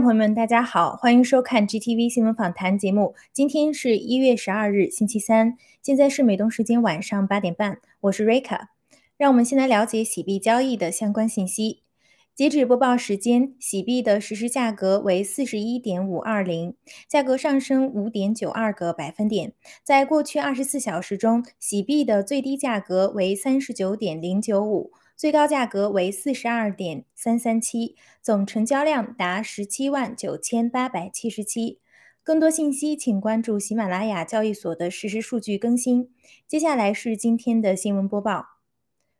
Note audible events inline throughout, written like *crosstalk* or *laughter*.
朋友们，大家好，欢迎收看 GTV 新闻访谈节目。今天是一月十二日，星期三，现在是美东时间晚上八点半，我是 Rika。让我们先来了解洗币交易的相关信息。截止播报时间，洗币的实时价格为四十一点五二零，价格上升五点九二个百分点。在过去二十四小时中，洗币的最低价格为三十九点零九五。最高价格为四十二点三三七，总成交量达十七万九千八百七十七。更多信息请关注喜马拉雅交易所的实时数据更新。接下来是今天的新闻播报。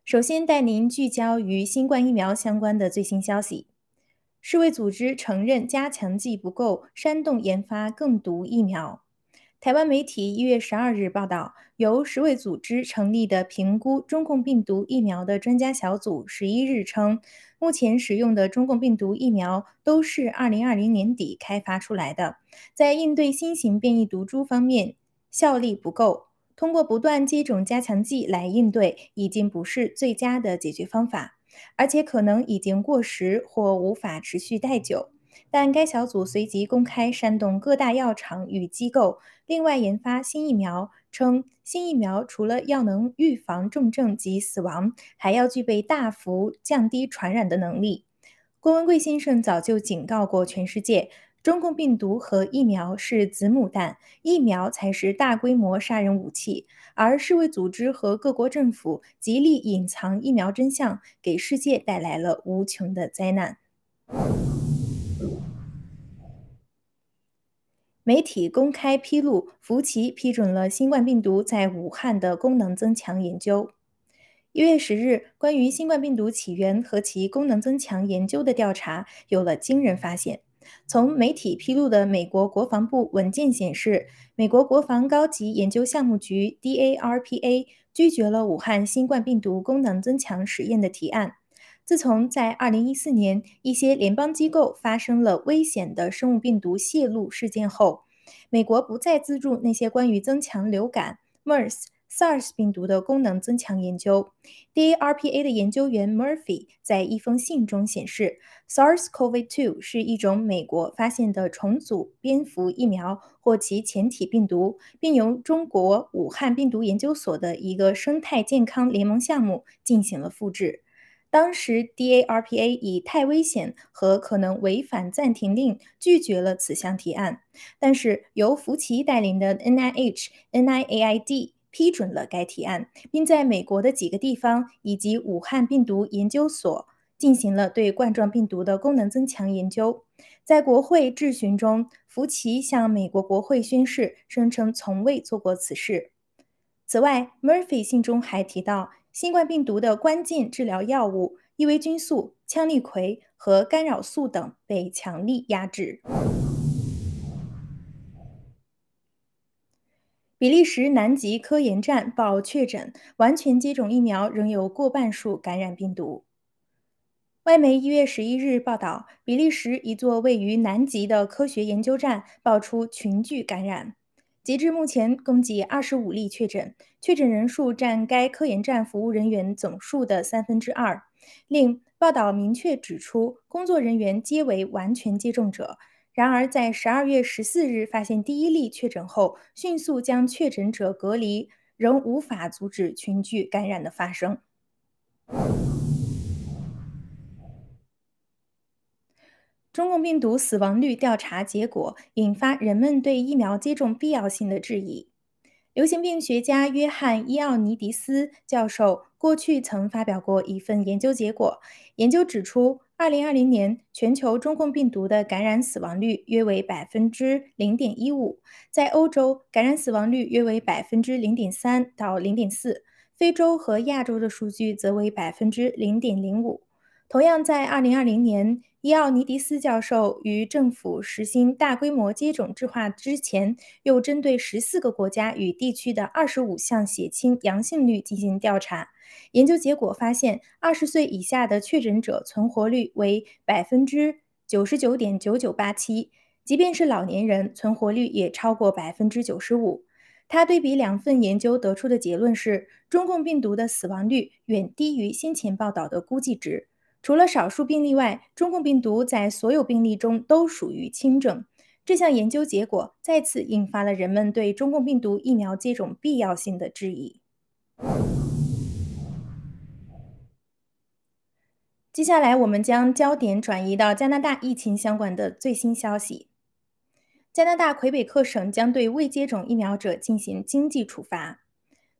首先带您聚焦于新冠疫苗相关的最新消息。世卫组织承认加强剂不够，煽动研发更毒疫苗。台湾媒体一月十二日报道，由世卫组织成立的评估中共病毒疫苗的专家小组十一日称，目前使用的中共病毒疫苗都是二零二零年底开发出来的，在应对新型变异毒株方面效力不够，通过不断接种加强剂来应对已经不是最佳的解决方法，而且可能已经过时或无法持续太久。但该小组随即公开煽动各大药厂与机构另外研发新疫苗，称新疫苗除了要能预防重症及死亡，还要具备大幅降低传染的能力。郭文贵先生早就警告过全世界，中共病毒和疫苗是子母弹，疫苗才是大规模杀人武器。而世卫组织和各国政府极力隐藏疫苗真相，给世界带来了无穷的灾难。媒体公开披露，福奇批准了新冠病毒在武汉的功能增强研究。一月十日，关于新冠病毒起源和其功能增强研究的调查有了惊人发现。从媒体披露的美国国防部文件显示，美国国防高级研究项目局 （DARPA） 拒绝了武汉新冠病毒功能增强实验的提案。自从在二零一四年一些联邦机构发生了危险的生物病毒泄露事件后，美国不再资助那些关于增强流感、MERS、SARS 病毒的功能增强研究。DARPA 的研究员 Murphy 在一封信中显示，SARS-CoV-2 是一种美国发现的重组蝙蝠疫苗或其前体病毒，并由中国武汉病毒研究所的一个生态健康联盟项目进行了复制。当时，DARPA 以太危险和可能违反暂停令拒绝了此项提案。但是，由福奇带领的 NIH、NIAID 批准了该提案，并在美国的几个地方以及武汉病毒研究所进行了对冠状病毒的功能增强研究。在国会质询中，福奇向美国国会宣誓，声称从未做过此事。此外，Murphy 信中还提到。新冠病毒的关键治疗药物伊维菌素、羟氯喹和干扰素等被强力压制。比利时南极科研站报确诊，完全接种疫苗仍有过半数感染病毒。外媒一月十一日报道，比利时一座位于南极的科学研究站爆出群聚感染。截至目前，共计二十五例确诊，确诊人数占该科研站服务人员总数的三分之二。另报道明确指出，工作人员皆为完全接种者。然而，在十二月十四日发现第一例确诊后，迅速将确诊者隔离，仍无法阻止群聚感染的发生。中共病毒死亡率调查结果引发人们对疫苗接种必要性的质疑。流行病学家约翰·伊奥尼迪斯教授过去曾发表过一份研究结果，研究指出，2020年全球中共病毒的感染死亡率约为百分之零点一五，在欧洲感染死亡率约为百分之零点三到零点四，非洲和亚洲的数据则为百分之零点零五。同样在2020年。伊奥尼迪斯教授于政府实行大规模接种计划之前，又针对十四个国家与地区的二十五项血清阳性率进行调查。研究结果发现，二十岁以下的确诊者存活率为百分之九十九点九九八七，即便是老年人，存活率也超过百分之九十五。他对比两份研究得出的结论是，中共病毒的死亡率远低于先前报道的估计值。除了少数病例外，中共病毒在所有病例中都属于轻症。这项研究结果再次引发了人们对中共病毒疫苗接种必要性的质疑。接下来，我们将焦点转移到加拿大疫情相关的最新消息。加拿大魁北克省将对未接种疫苗者进行经济处罚。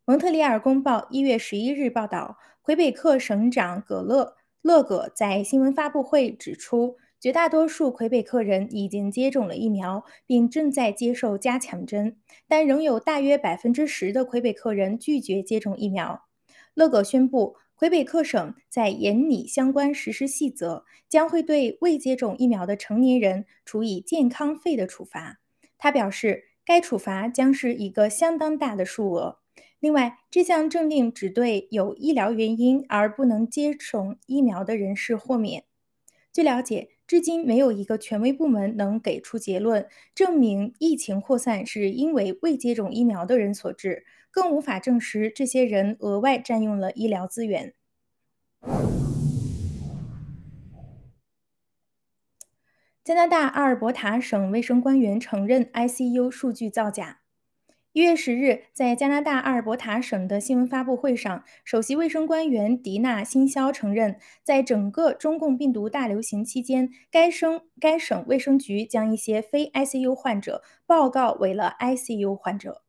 蒙特利尔公报一月十一日报道，魁北克省长葛勒勒葛在新闻发布会指出，绝大多数魁北克人已经接种了疫苗，并正在接受加强针，但仍有大约百分之十的魁北克人拒绝接种疫苗。勒葛宣布。魁北克省在严拟相关实施细则，将会对未接种疫苗的成年人处以健康费的处罚。他表示，该处罚将是一个相当大的数额。另外，这项政令只对有医疗原因而不能接种疫苗的人士豁免。据了解，至今没有一个权威部门能给出结论，证明疫情扩散是因为未接种疫苗的人所致。更无法证实这些人额外占用了医疗资源。加拿大阿尔伯塔省卫生官员承认 ICU 数据造假。一月十日，在加拿大阿尔伯塔省的新闻发布会上，首席卫生官员迪娜·辛肖承认，在整个中共病毒大流行期间，该省该省卫生局将一些非 ICU 患者报告为了 ICU 患者。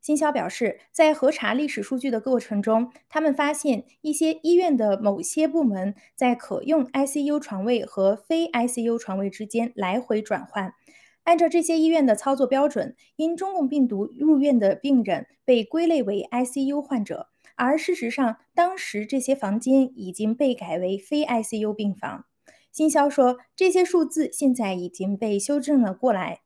新肖表示，在核查历史数据的过程中，他们发现一些医院的某些部门在可用 ICU 床位和非 ICU 床位之间来回转换。按照这些医院的操作标准，因中共病毒入院的病人被归类为 ICU 患者，而事实上，当时这些房间已经被改为非 ICU 病房。新肖说，这些数字现在已经被修正了过来。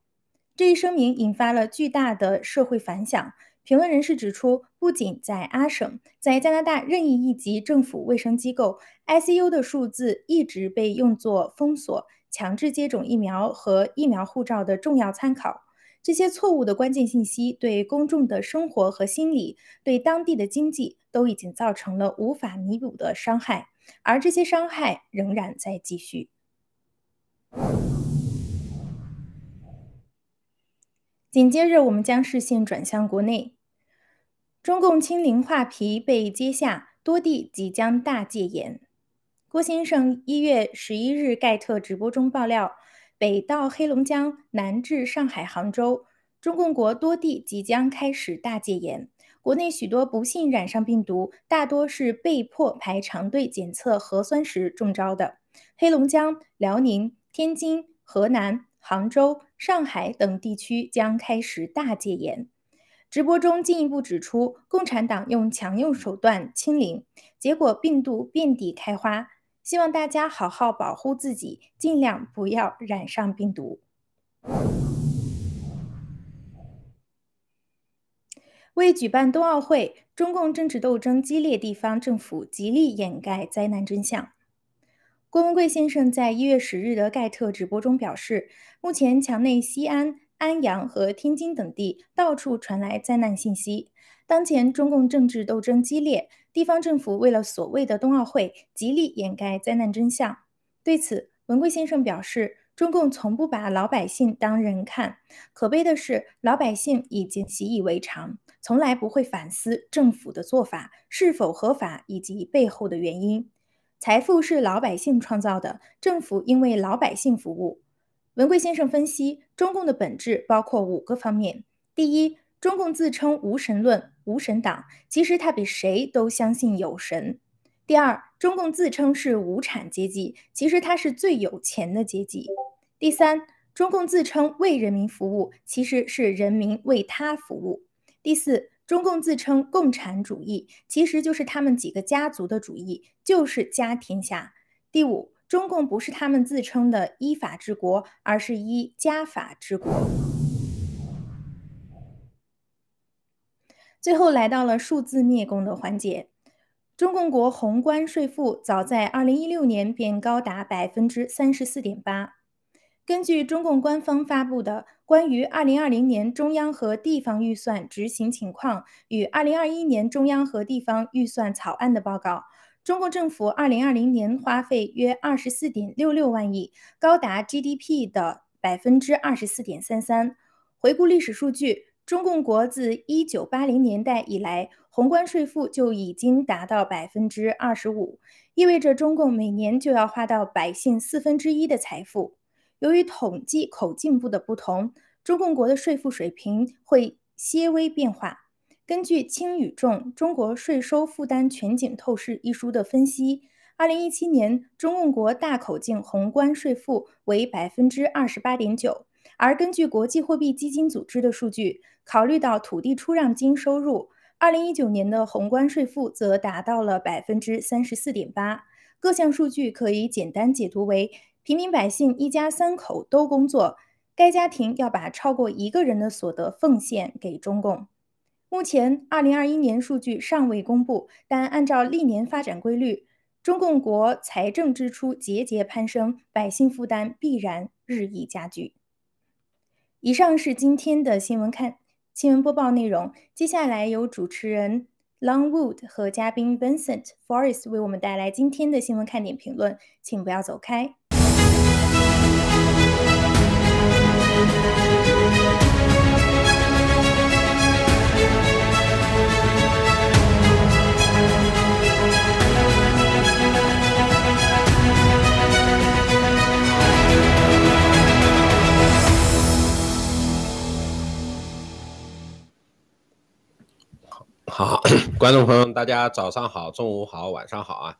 这一声明引发了巨大的社会反响。评论人士指出，不仅在阿省，在加拿大任意一级政府卫生机构，ICU 的数字一直被用作封锁、强制接种疫苗和疫苗护照的重要参考。这些错误的关键信息对公众的生活和心理、对当地的经济都已经造成了无法弥补的伤害，而这些伤害仍然在继续。紧接着，我们将视线转向国内。中共清零画皮被揭下，多地即将大戒严。郭先生一月十一日盖特直播中爆料，北到黑龙江，南至上海、杭州，中共国多地即将开始大戒严。国内许多不幸染上病毒，大多是被迫排长队检测核酸时中招的。黑龙江、辽宁、天津、河南、杭州、上海等地区将开始大戒严。直播中进一步指出，共产党用强硬手段清零，结果病毒遍地开花。希望大家好好保护自己，尽量不要染上病毒。为举办冬奥会，中共政治斗争激烈，地方政府极力掩盖灾难真相。郭文贵先生在一月十日的盖特直播中表示，目前墙内西安。安阳和天津等地到处传来灾难信息。当前中共政治斗争激烈，地方政府为了所谓的冬奥会，极力掩盖灾难真相。对此，文贵先生表示，中共从不把老百姓当人看。可悲的是，老百姓已经习以为常，从来不会反思政府的做法是否合法以及背后的原因。财富是老百姓创造的，政府应为老百姓服务。文贵先生分析，中共的本质包括五个方面：第一，中共自称无神论、无神党，其实他比谁都相信有神；第二，中共自称是无产阶级，其实他是最有钱的阶级；第三，中共自称为人民服务，其实是人民为他服务；第四，中共自称共产主义，其实就是他们几个家族的主义，就是家天下；第五。中共不是他们自称的依法治国，而是依家法治国。最后来到了数字灭共的环节。中共国宏观税负早在二零一六年便高达百分之三十四点八。根据中共官方发布的关于二零二零年中央和地方预算执行情况与二零二一年中央和地方预算草案的报告。中共政府二零二零年花费约二十四点六六万亿，高达 GDP 的百分之二十四点三三。回顾历史数据，中共国自一九八零年代以来，宏观税负就已经达到百分之二十五，意味着中共每年就要花到百姓四分之一的财富。由于统计口径部的不同，中共国的税负水平会些微变化。根据轻与重中国税收负担全景透视一书的分析，二零一七年中共国大口径宏观税负为百分之二十八点九，而根据国际货币基金组织的数据，考虑到土地出让金收入，二零一九年的宏观税负则达到了百分之三十四点八。各项数据可以简单解读为：平民百姓一家三口都工作，该家庭要把超过一个人的所得奉献给中共。目前，二零二一年数据尚未公布，但按照历年发展规律，中共国财政支出节节攀升，百姓负担必然日益加剧。以上是今天的新闻看新闻播报内容，接下来由主持人 Longwood 和嘉宾 Vincent Forest 为我们带来今天的新闻看点评论，请不要走开。好，*clears throat* 观众朋友，大家早上好，中午好，晚上好啊！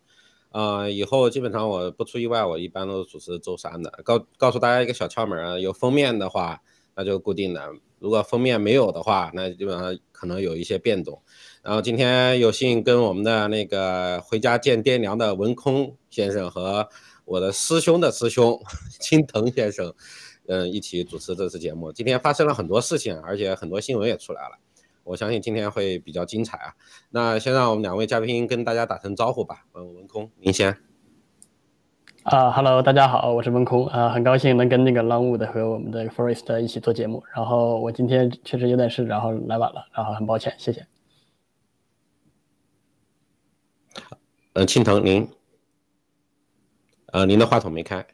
呃，以后基本上我不出意外，我一般都主持周三的。告告诉大家一个小窍门啊，有封面的话，那就固定的；如果封面没有的话，那基本上可能有一些变动。然后今天有幸跟我们的那个回家见爹娘的文空先生和我的师兄的师兄 *laughs* 青藤先生，嗯，一起主持这次节目。今天发生了很多事情，而且很多新闻也出来了。我相信今天会比较精彩啊！那先让我们两位嘉宾跟大家打声招呼吧。嗯，文空，您先。啊，Hello，大家好，我是文空啊，很高兴能跟那个 Longwood 和我们的 Forest 一起做节目。然后我今天确实有点事，然后来晚了，然后很抱歉，谢谢。嗯，青藤，您，呃，您的话筒没开。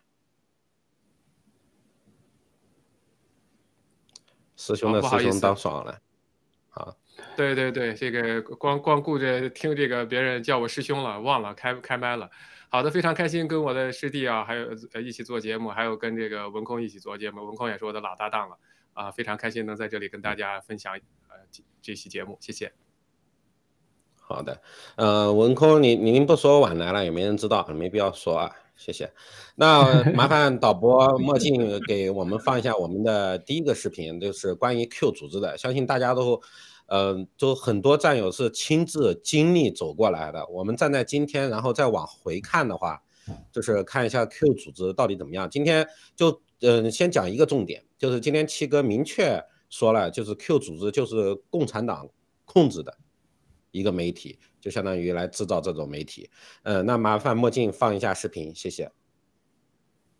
师兄的师兄当爽了。啊，对对对，这个光光顾着听这个别人叫我师兄了，忘了开开麦了。好的，非常开心跟我的师弟啊，还有呃一起做节目，还有跟这个文空一起做节目，文空也是我的老搭档了啊，非常开心能在这里跟大家分享呃这期节目，谢谢。好的，呃，文空，你您不说晚来了，也没人知道，没必要说啊。谢谢，那 *laughs* 麻烦导播墨镜给我们放一下我们的第一个视频，就是关于 Q 组织的。相信大家都，嗯，就很多战友是亲自经历走过来的。我们站在今天，然后再往回看的话，就是看一下 Q 组织到底怎么样。今天就，嗯，先讲一个重点，就是今天七哥明确说了，就是 Q 组织就是共产党控制的一个媒体。就相当于来制造这种媒体，嗯，那麻烦墨镜放一下视频，谢谢。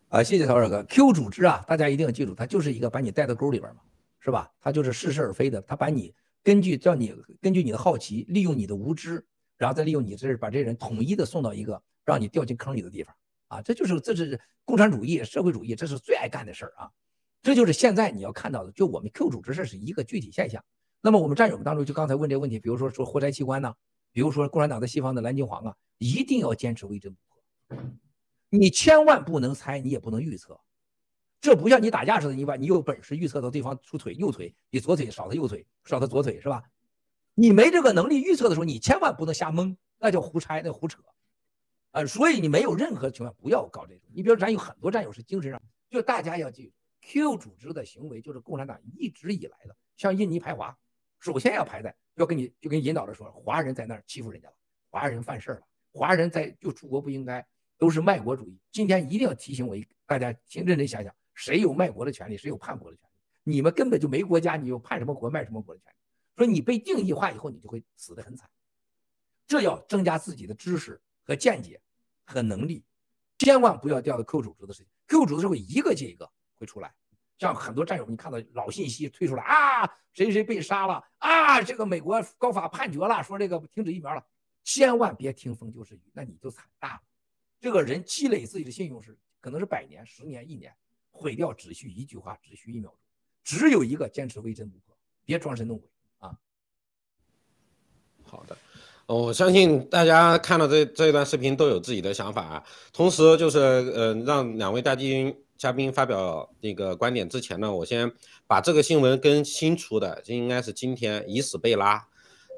啊，谢谢曹二哥。Q 组织啊，大家一定要记住，它就是一个把你带到沟里边嘛，是吧？它就是似是而非的，它把你根据叫你根据你的好奇，利用你的无知，然后再利用你这把这人统一的送到一个让你掉进坑里的地方啊！这就是这是共产主义、社会主义，这是最爱干的事儿啊！这就是现在你要看到的，就我们 Q 组织这是一个具体现象。那么我们战友们当中，就刚才问这个问题，比如说说活摘器官呢？比如说，共产党在西方的蓝金黄啊，一定要坚持微针不破，你千万不能猜，你也不能预测。这不像你打架似的，你把你有本事预测到对方出腿右腿比左腿少他右腿少他左腿是吧？你没这个能力预测的时候，你千万不能瞎蒙，那叫胡猜，那胡扯。呃，所以你没有任何情况不要搞这种。你比如咱有很多战友是精神上，就大家要记住，Q 组织的行为就是共产党一直以来的，像印尼排华，首先要排在。要跟你就跟引导着说，华人在那儿欺负人家了，华人犯事儿了，华人在就出国不应该，都是卖国主义。今天一定要提醒我一，大家请认真想想，谁有卖国的权利，谁有叛国的权利？你们根本就没国家，你有叛什么国卖什么国的权利？说你被定义化以后，你就会死得很惨。这要增加自己的知识和见解和能力，千万不要掉到 Q 组织的事情。Q 组织会一个接一个会出来。像很多战友，你看到老信息推出来啊，谁谁被杀了啊？这个美国高法判决了，说这个停止疫苗了，千万别听风就是雨，那你就惨大了。这个人积累自己的信用是可能是百年、十年、一年，毁掉只需一句话，只需一秒钟。只有一个坚持微真不破，别装神弄鬼啊！好的。我相信大家看到这这一段视频都有自己的想法啊。同时，就是呃，让两位大金嘉宾发表那个观点之前呢，我先把这个新闻跟新出的，这应该是今天以史贝拉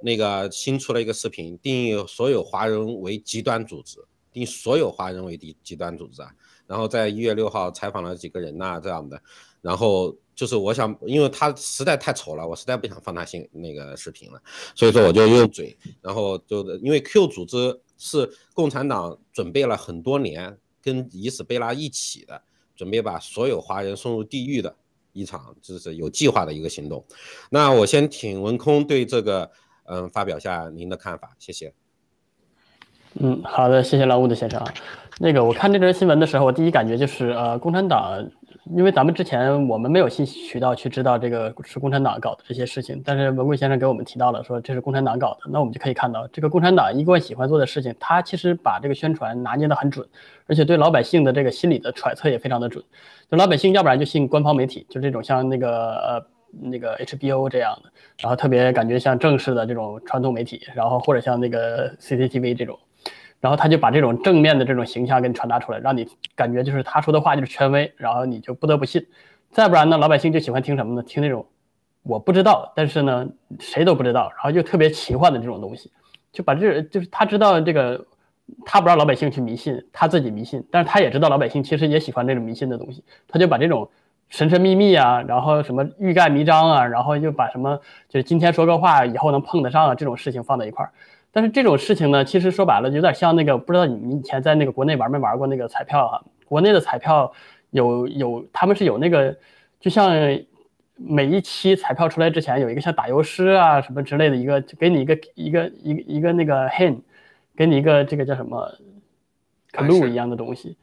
那个新出了一个视频，定义所有华人为极端组织，定所有华人为极极端组织啊。然后在一月六号采访了几个人呐，这样的，然后。就是我想，因为他实在太丑了，我实在不想放他新那个视频了，所以说我就用嘴，然后就因为 Q 组织是共产党准备了很多年，跟以史贝拉一起的，准备把所有华人送入地狱的一场，就是有计划的一个行动。那我先请文空对这个，嗯，发表下您的看法，谢谢。嗯，好的，谢谢老吴的先生啊。那个我看这则新闻的时候，我第一感觉就是，呃，共产党。因为咱们之前我们没有信息渠道去知道这个是共产党搞的这些事情，但是文贵先生给我们提到了说这是共产党搞的，那我们就可以看到这个共产党一贯喜欢做的事情，他其实把这个宣传拿捏得很准，而且对老百姓的这个心理的揣测也非常的准。就老百姓要不然就信官方媒体，就这种像那个呃那个 HBO 这样的，然后特别感觉像正式的这种传统媒体，然后或者像那个 CCTV 这种。然后他就把这种正面的这种形象给你传达出来，让你感觉就是他说的话就是权威，然后你就不得不信。再不然呢，老百姓就喜欢听什么呢？听那种我不知道，但是呢谁都不知道，然后又特别奇幻的这种东西，就把这就是他知道这个，他不让老百姓去迷信，他自己迷信，但是他也知道老百姓其实也喜欢这种迷信的东西，他就把这种神神秘秘啊，然后什么欲盖弥彰啊，然后又把什么就是今天说个话以后能碰得上啊这种事情放在一块儿。但是这种事情呢，其实说白了有点像那个，不知道你你以前在那个国内玩没玩过那个彩票哈？国内的彩票有有，他们是有那个，就像每一期彩票出来之前有一个像打油诗啊什么之类的一个，给你一个一个一个一个那个 hint，给你一个这个叫什么 clue 一样的东西。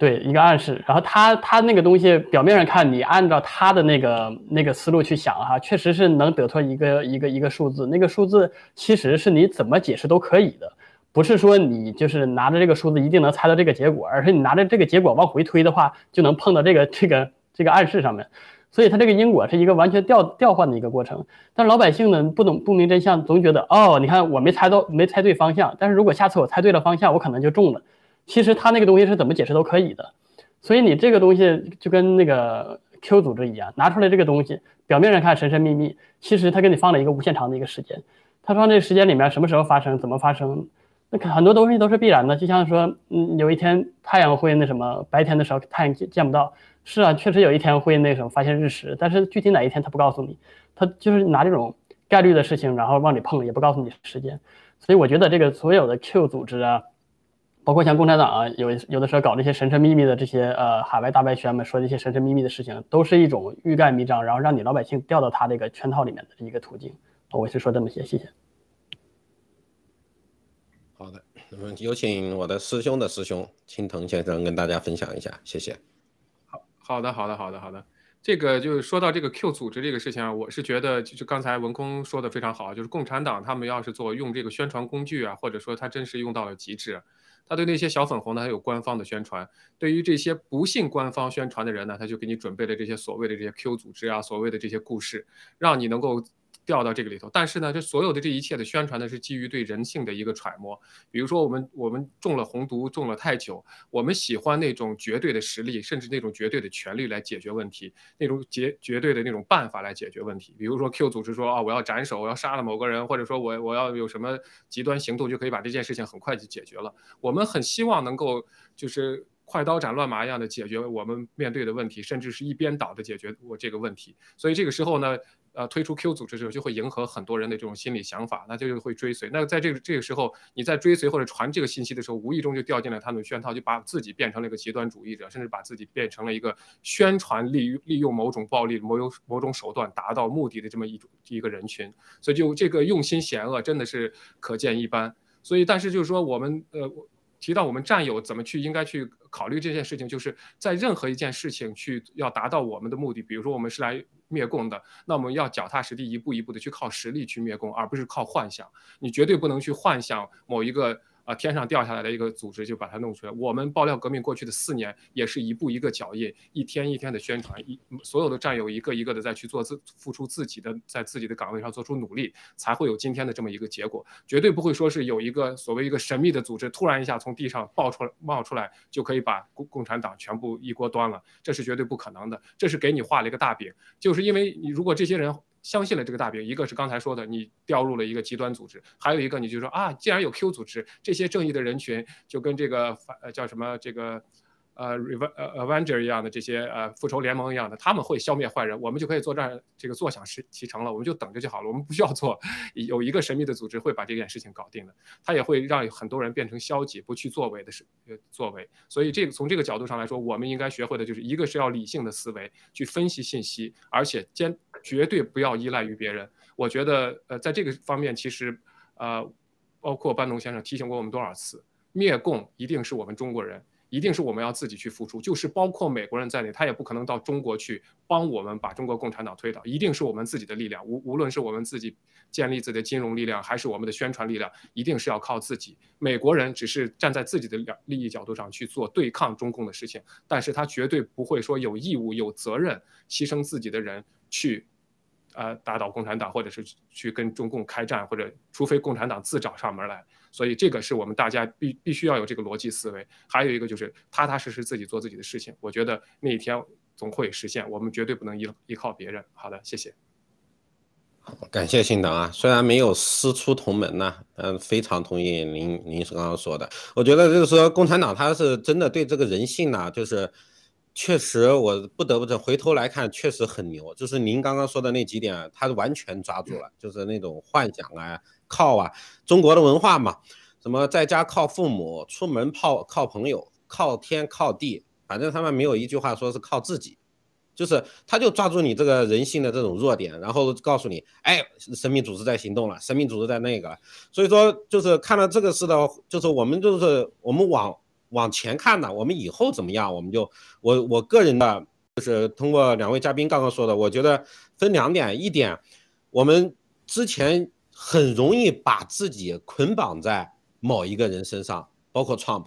对，一个暗示，然后他他那个东西表面上看，你按照他的那个那个思路去想哈，确实是能得出一个一个一个数字。那个数字其实是你怎么解释都可以的，不是说你就是拿着这个数字一定能猜到这个结果，而是你拿着这个结果往回推的话，就能碰到这个这个这个暗示上面。所以它这个因果是一个完全调调换的一个过程。但是老百姓呢不懂不明真相，总觉得哦，你看我没猜到没猜对方向，但是如果下次我猜对了方向，我可能就中了。其实他那个东西是怎么解释都可以的，所以你这个东西就跟那个 Q 组织一样，拿出来这个东西，表面上看神神秘秘，其实他给你放了一个无限长的一个时间，他放这个时间里面什么时候发生，怎么发生，那很多东西都是必然的，就像说，嗯，有一天太阳会那什么，白天的时候太阳见见不到，是啊，确实有一天会那什么发现日食，但是具体哪一天他不告诉你，他就是拿这种概率的事情，然后往里碰，也不告诉你时间，所以我觉得这个所有的 Q 组织啊。包括像共产党啊，有有的时候搞那些神神秘秘的这些呃海外大外宣们说这些神神秘秘的事情，都是一种欲盖弥彰，然后让你老百姓掉到他这个圈套里面的一个途径。我是说这么些，谢谢。好的，那么有请我的师兄的师兄青藤先生跟大家分享一下，谢谢。好好的，好的，好的，好的。这个就是说到这个 Q 组织这个事情啊，我是觉得就是刚才文空说的非常好，就是共产党他们要是做用这个宣传工具啊，或者说他真是用到了极致。他对那些小粉红呢，还有官方的宣传；对于这些不信官方宣传的人呢，他就给你准备了这些所谓的这些 Q 组织啊，所谓的这些故事，让你能够。掉到这个里头，但是呢，这所有的这一切的宣传呢，是基于对人性的一个揣摩。比如说，我们我们中了红毒，中了太久，我们喜欢那种绝对的实力，甚至那种绝对的权力来解决问题，那种绝绝对的那种办法来解决问题。比如说 Q 组织说啊，我要斩首，我要杀了某个人，或者说我我要有什么极端行动，就可以把这件事情很快就解决了。我们很希望能够就是快刀斩乱麻一样的解决我们面对的问题，甚至是一边倒的解决我这个问题。所以这个时候呢。呃，推出 Q 组织之后，就会迎合很多人的这种心理想法，那就会追随。那在这个这个时候，你在追随或者传这个信息的时候，无意中就掉进了他们的圈套，就把自己变成了一个极端主义者，甚至把自己变成了一个宣传利利用某种暴力、某种某种手段达到目的的这么一种一个人群。所以就这个用心险恶，真的是可见一斑。所以，但是就是说，我们呃。提到我们战友怎么去应该去考虑这件事情，就是在任何一件事情去要达到我们的目的，比如说我们是来灭共的，那我们要脚踏实地，一步一步的去靠实力去灭共，而不是靠幻想。你绝对不能去幻想某一个。啊，天上掉下来的一个组织就把它弄出来。我们爆料革命过去的四年，也是一步一个脚印，一天一天的宣传，一所有的战友一个一个的在去做自付出自己的，在自己的岗位上做出努力，才会有今天的这么一个结果。绝对不会说是有一个所谓一个神秘的组织突然一下从地上爆出来冒出来，就可以把共共产党全部一锅端了，这是绝对不可能的。这是给你画了一个大饼，就是因为你如果这些人。相信了这个大饼，一个是刚才说的，你掉入了一个极端组织；还有一个，你就说啊，既然有 Q 组织，这些正义的人群就跟这个反呃叫什么这个。呃，Rev 呃 Avenger 一样的这些呃复仇联盟一样的，他们会消灭坏人，我们就可以坐这儿这个坐享其其成了，我们就等着就好了，我们不需要做，有一个神秘的组织会把这件事情搞定的，他也会让很多人变成消极不去作为的事呃作为，所以这个从这个角度上来说，我们应该学会的就是一个是要理性的思维去分析信息，而且坚绝对不要依赖于别人。我觉得呃在这个方面，其实呃包括班农先生提醒过我们多少次，灭共一定是我们中国人。一定是我们要自己去付出，就是包括美国人在内，他也不可能到中国去帮我们把中国共产党推倒。一定是我们自己的力量，无无论是我们自己建立自己的金融力量，还是我们的宣传力量，一定是要靠自己。美国人只是站在自己的利益角度上去做对抗中共的事情，但是他绝对不会说有义务、有责任牺牲自己的人去，呃，打倒共产党，或者是去跟中共开战，或者除非共产党自找上门来。所以这个是我们大家必必须要有这个逻辑思维，还有一个就是踏踏实实自己做自己的事情。我觉得那一天总会实现，我们绝对不能依依靠别人。好的，谢谢。感谢新党啊，虽然没有师出同门呐，嗯，非常同意您您刚刚说的。我觉得就是说共产党他是真的对这个人性呢，就是确实我不得不这回头来看确实很牛，就是您刚刚说的那几点，他完全抓住了，就是那种幻想啊。靠啊，中国的文化嘛，什么在家靠父母，出门靠靠朋友，靠天靠地，反正他们没有一句话说是靠自己，就是他就抓住你这个人性的这种弱点，然后告诉你，哎，生命组织在行动了，生命组织在那个，所以说就是看到这个事的，就是我们就是我们往往前看呢，我们以后怎么样，我们就我我个人的，就是通过两位嘉宾刚刚说的，我觉得分两点，一点我们之前。很容易把自己捆绑在某一个人身上，包括 Trump，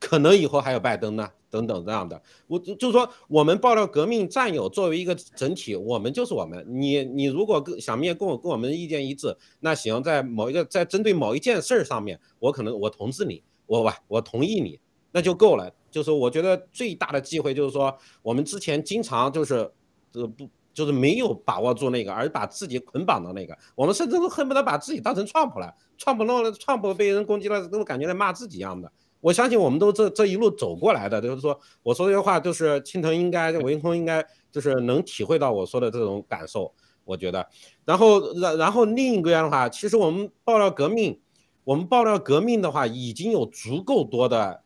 可能以后还有拜登呢，等等这样的。我就是说，我们爆料革命战友作为一个整体，我们就是我们。你你如果跟想灭共，跟我们意见一致，那行，在某一个在针对某一件事儿上面，我可能我同志你，我吧，我同意你，那就够了。就是我觉得最大的机会就是说，我们之前经常就是呃不。就是没有把握住那个，而把自己捆绑到那个，我们甚至都恨不得把自己当成创普了创普弄了创普被人攻击了，都感觉在骂自己一样的。我相信我们都这这一路走过来的，就是说我说这些话，就是青藤应该，文空应该，就是能体会到我说的这种感受。我觉得，然后然然后另一个样的话，其实我们爆料革命，我们爆料革命的话，已经有足够多的。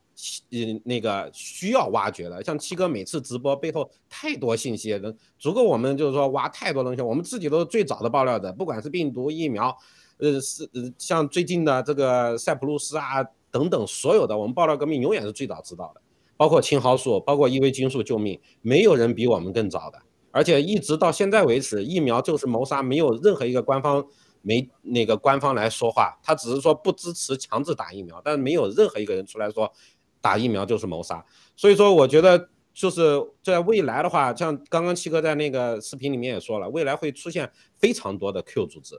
嗯，那个需要挖掘的，像七哥每次直播背后太多信息，能足够我们就是说挖太多东西。我们自己都是最早的爆料者，不管是病毒疫苗，呃，是呃像最近的这个塞浦路斯啊等等，所有的我们爆料革命永远是最早知道的，包括青蒿素，包括异维菌素救命，没有人比我们更早的。而且一直到现在为止，疫苗就是谋杀，没有任何一个官方没那个官方来说话，他只是说不支持强制打疫苗，但是没有任何一个人出来说。打疫苗就是谋杀，所以说我觉得就是在未来的话，像刚刚七哥在那个视频里面也说了，未来会出现非常多的 Q 组织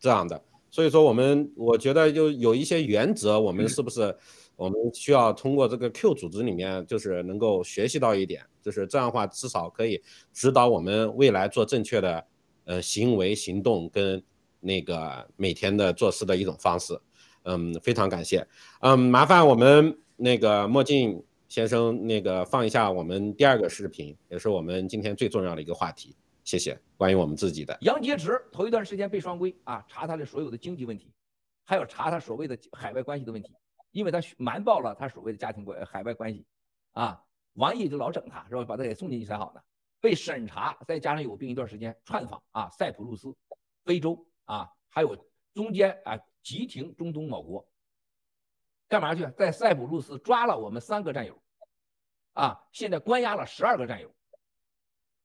这样的，所以说我们我觉得就有一些原则，我们是不是我们需要通过这个 Q 组织里面就是能够学习到一点，就是这样的话至少可以指导我们未来做正确的呃行为行动跟那个每天的做事的一种方式，嗯，非常感谢，嗯，麻烦我们。那个墨镜先生，那个放一下我们第二个视频，也是我们今天最重要的一个话题。谢谢。关于我们自己的杨洁篪，头一段时间被双规啊，查他的所有的经济问题，还有查他所谓的海外关系的问题，因为他瞒报了他所谓的家庭关海外关系啊。王毅就老整他是吧，把他给送进去才好呢。被审查，再加上有病一段时间串访啊，塞浦路斯、非洲啊，还有中间啊急停中东某国。干嘛去？在塞浦路斯抓了我们三个战友，啊，现在关押了十二个战友，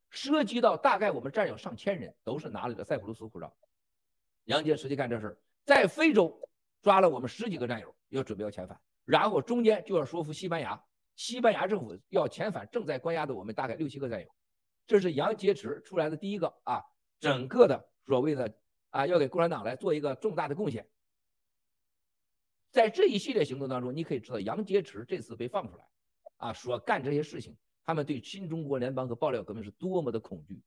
涉及到大概我们战友上千人，都是拿了个塞浦路斯护照。杨洁篪就干这事儿，在非洲抓了我们十几个战友，要准备要遣返，然后中间就要说服西班牙，西班牙政府要遣返正在关押的我们大概六七个战友。这是杨洁篪出来的第一个啊，整个的所谓的啊，要给共产党来做一个重大的贡献。在这一系列行动当中，你可以知道杨洁篪这次被放出来，啊，说干这些事情，他们对新中国联邦和爆料革命是多么的恐惧，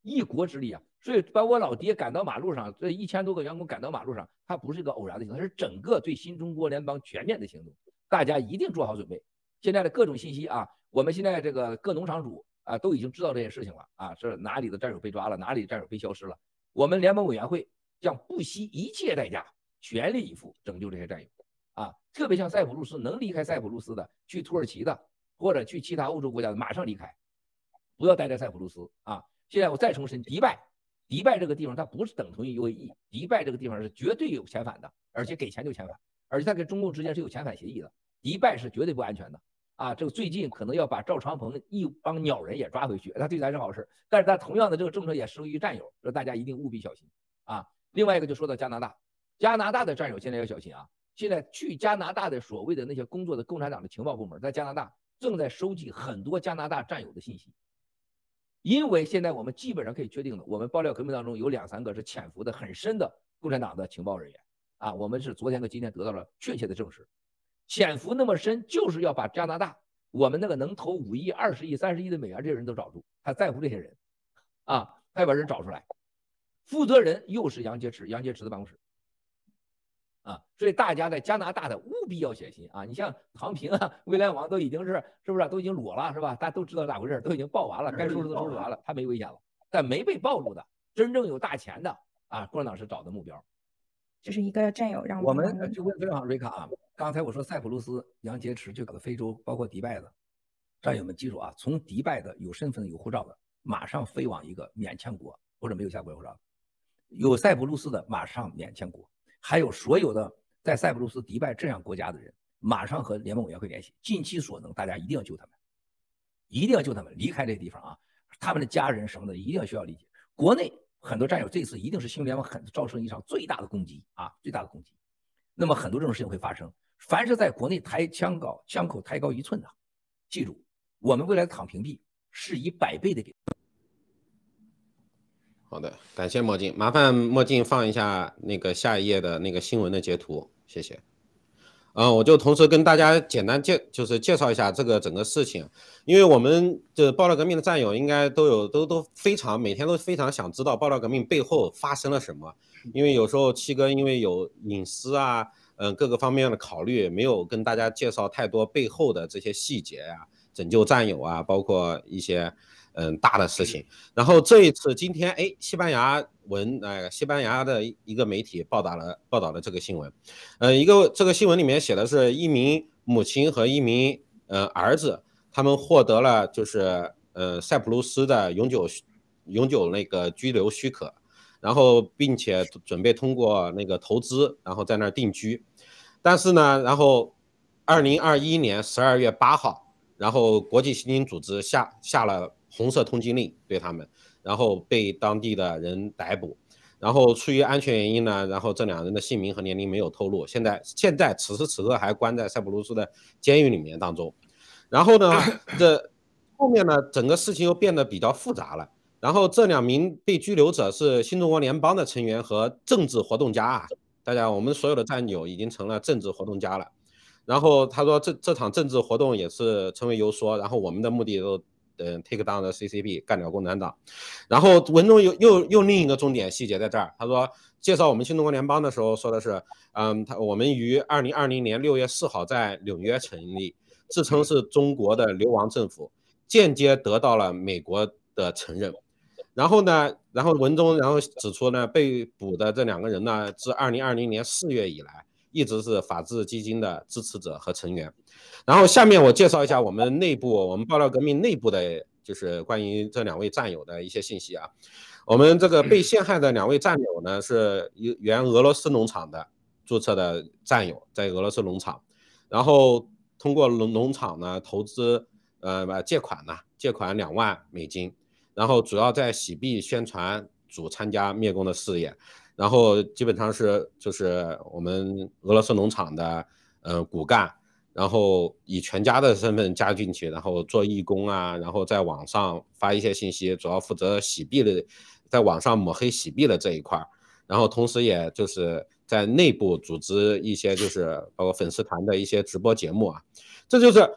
一国之力啊！所以把我老爹赶到马路上，这一千多个员工赶到马路上，他不是一个偶然的行动，它是整个对新中国联邦全面的行动，大家一定做好准备。现在的各种信息啊，我们现在这个各农场主啊都已经知道这些事情了啊，是哪里的战友被抓了，哪里的战友被消失了，我们联盟委员会将不惜一切代价，全力以赴拯救这些战友。啊，特别像塞浦路斯能离开塞浦路斯的，去土耳其的，或者去其他欧洲国家的，马上离开，不要待在塞浦路斯啊！现在我再重申，迪拜，迪拜这个地方它不是等同于 UAE，迪拜这个地方是绝对有遣返的，而且给钱就遣返，而且它跟中共之间是有遣返协议的，迪拜是绝对不安全的啊！这个最近可能要把赵长鹏一帮鸟人也抓回去，那对咱是好事，但是他同样的这个政策也适用于战友，说大家一定务必小心啊！另外一个就说到加拿大，加拿大的战友现在要小心啊！现在去加拿大的所谓的那些工作的共产党的情报部门，在加拿大正在收集很多加拿大战友的信息，因为现在我们基本上可以确定的，我们爆料革命当中有两三个是潜伏的很深的共产党的情报人员。啊，我们是昨天和今天得到了确切的证实，潜伏那么深，就是要把加拿大我们那个能投五亿、二十亿、三十亿的美元这些人都找住，他在乎这些人。啊，他要把人找出来，负责人又是杨洁篪，杨洁篪的办公室。啊，所以大家在加拿大的务必要小心啊！你像唐平啊、威廉王都已经是是不是都已经裸了是吧？大家都知道咋回事，都已经报完了，该收拾的收拾完了，他没危险了。但没被暴露的，真正有大钱的啊，共产党是找的目标。这是一个战友让我们就问非常好，瑞卡啊，刚才我说塞浦路斯、杨洁篪就搞的非洲，包括迪拜的战友们记住啊，从迪拜的有身份有护照的，马上飞往一个免签国或者没有下国护照；有塞浦路斯的，马上免签国。还有所有的在塞浦路斯、迪拜这样国家的人，马上和联盟委员会联系，尽其所能，大家一定要救他们，一定要救他们离开这个地方啊！他们的家人什么的一定要需要理解。国内很多战友这次一定是新联盟很造成一场最大的攻击啊，最大的攻击。那么很多这种事情会发生，凡是在国内抬枪高枪口抬高一寸的，记住，我们未来的躺平币是以百倍的给。好的，感谢墨镜，麻烦墨镜放一下那个下一页的那个新闻的截图，谢谢。嗯，我就同时跟大家简单介就是介绍一下这个整个事情，因为我们的爆料革命的战友应该都有都都非常每天都非常想知道爆料革命背后发生了什么，因为有时候七哥因为有隐私啊，嗯各个方面的考虑，没有跟大家介绍太多背后的这些细节啊，拯救战友啊，包括一些。嗯，大的事情。然后这一次，今天哎，西班牙文，呃，西班牙的一个媒体报道了报道了这个新闻。呃，一个这个新闻里面写的是一名母亲和一名呃儿子，他们获得了就是呃塞浦路斯的永久永久那个居留许可，然后并且准备通过那个投资，然后在那儿定居。但是呢，然后二零二一年十二月八号，然后国际刑警组织下下了。红色通缉令对他们，然后被当地的人逮捕，然后出于安全原因呢，然后这两人的姓名和年龄没有透露。现在现在此时此刻还关在塞浦路斯的监狱里面当中。然后呢，这后面呢，整个事情又变得比较复杂了。然后这两名被拘留者是新中国联邦的成员和政治活动家啊，大家我们所有的战友已经成了政治活动家了。然后他说这这场政治活动也是成为游说，然后我们的目的都。嗯，take down 的 CCP 干掉共产党，然后文中又又又另一个重点细节在这儿，他说介绍我们新中国联邦的时候说的是，嗯，他我们于二零二零年六月四号在纽约成立，自称是中国的流亡政府，间接得到了美国的承认，然后呢，然后文中然后指出呢，被捕的这两个人呢，自二零二零年四月以来，一直是法治基金的支持者和成员。然后下面我介绍一下我们内部，我们爆料革命内部的，就是关于这两位战友的一些信息啊。我们这个被陷害的两位战友呢，是原俄罗斯农场的注册的战友，在俄罗斯农场。然后通过农农场呢投资，呃，借款呢，借款两万美金，然后主要在洗币宣传组参加灭共的事业，然后基本上是就是我们俄罗斯农场的呃骨干。然后以全家的身份加进去，然后做义工啊，然后在网上发一些信息，主要负责洗币的，在网上抹黑洗币的这一块儿，然后同时也就是在内部组织一些就是包括粉丝团的一些直播节目啊，这就是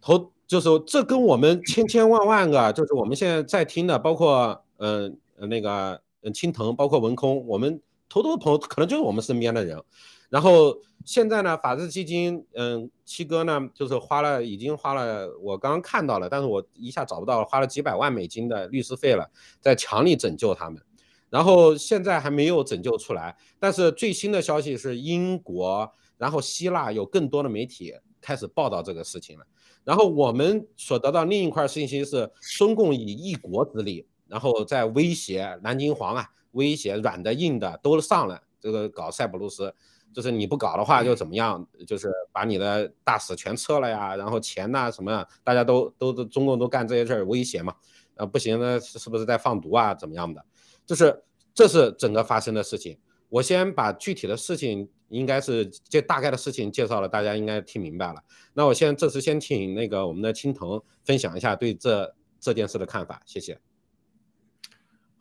投就是这跟我们千千万万个就是我们现在在听的，包括嗯那个嗯青藤，包括文空，我们投多的朋友可能就是我们身边的人。然后现在呢，法治基金，嗯，七哥呢，就是花了，已经花了，我刚刚看到了，但是我一下找不到了，花了几百万美金的律师费了，在强力拯救他们。然后现在还没有拯救出来，但是最新的消息是英国，然后希腊有更多的媒体开始报道这个事情了。然后我们所得到另一块信息是，中共以一国之力，然后在威胁南京黄啊，威胁软的硬的都上了，这个搞塞浦路斯。就是你不搞的话就怎么样？就是把你的大使全撤了呀，然后钱呐什么，大家都都都中共都干这些事儿威胁嘛，啊不行呢是不是在放毒啊怎么样的？就是这是整个发生的事情。我先把具体的事情，应该是这大概的事情介绍了，大家应该听明白了。那我先这次先请那个我们的青藤分享一下对这这件事的看法，谢谢。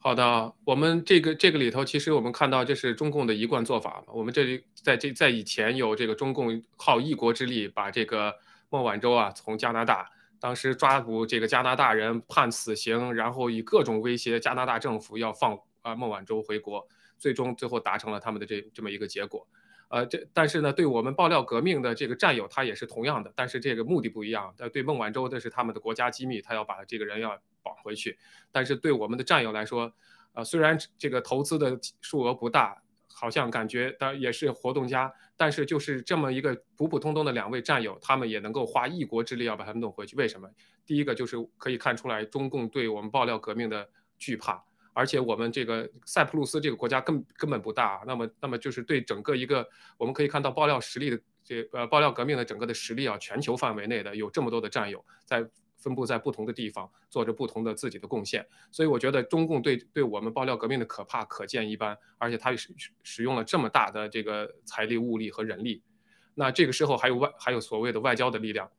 好的，我们这个这个里头，其实我们看到这是中共的一贯做法。我们这里在这在以前有这个中共靠一国之力把这个孟晚舟啊从加拿大当时抓捕这个加拿大人判死刑，然后以各种威胁加拿大政府要放啊孟晚舟回国，最终最后达成了他们的这这么一个结果。呃，这但是呢，对我们爆料革命的这个战友，他也是同样的，但是这个目的不一样。呃，对孟晚舟这是他们的国家机密，他要把这个人要绑回去。但是对我们的战友来说，呃，虽然这个投资的数额不大，好像感觉当然也是活动家，但是就是这么一个普普通通的两位战友，他们也能够花一国之力要把他们弄回去。为什么？第一个就是可以看出来中共对我们爆料革命的惧怕。而且我们这个塞浦路斯这个国家根根本不大，那么那么就是对整个一个我们可以看到爆料实力的这呃爆料革命的整个的实力啊，全球范围内的有这么多的战友在分布在不同的地方，做着不同的自己的贡献，所以我觉得中共对对我们爆料革命的可怕可见一斑，而且他使使用了这么大的这个财力物力和人力，那这个时候还有外还有所谓的外交的力量，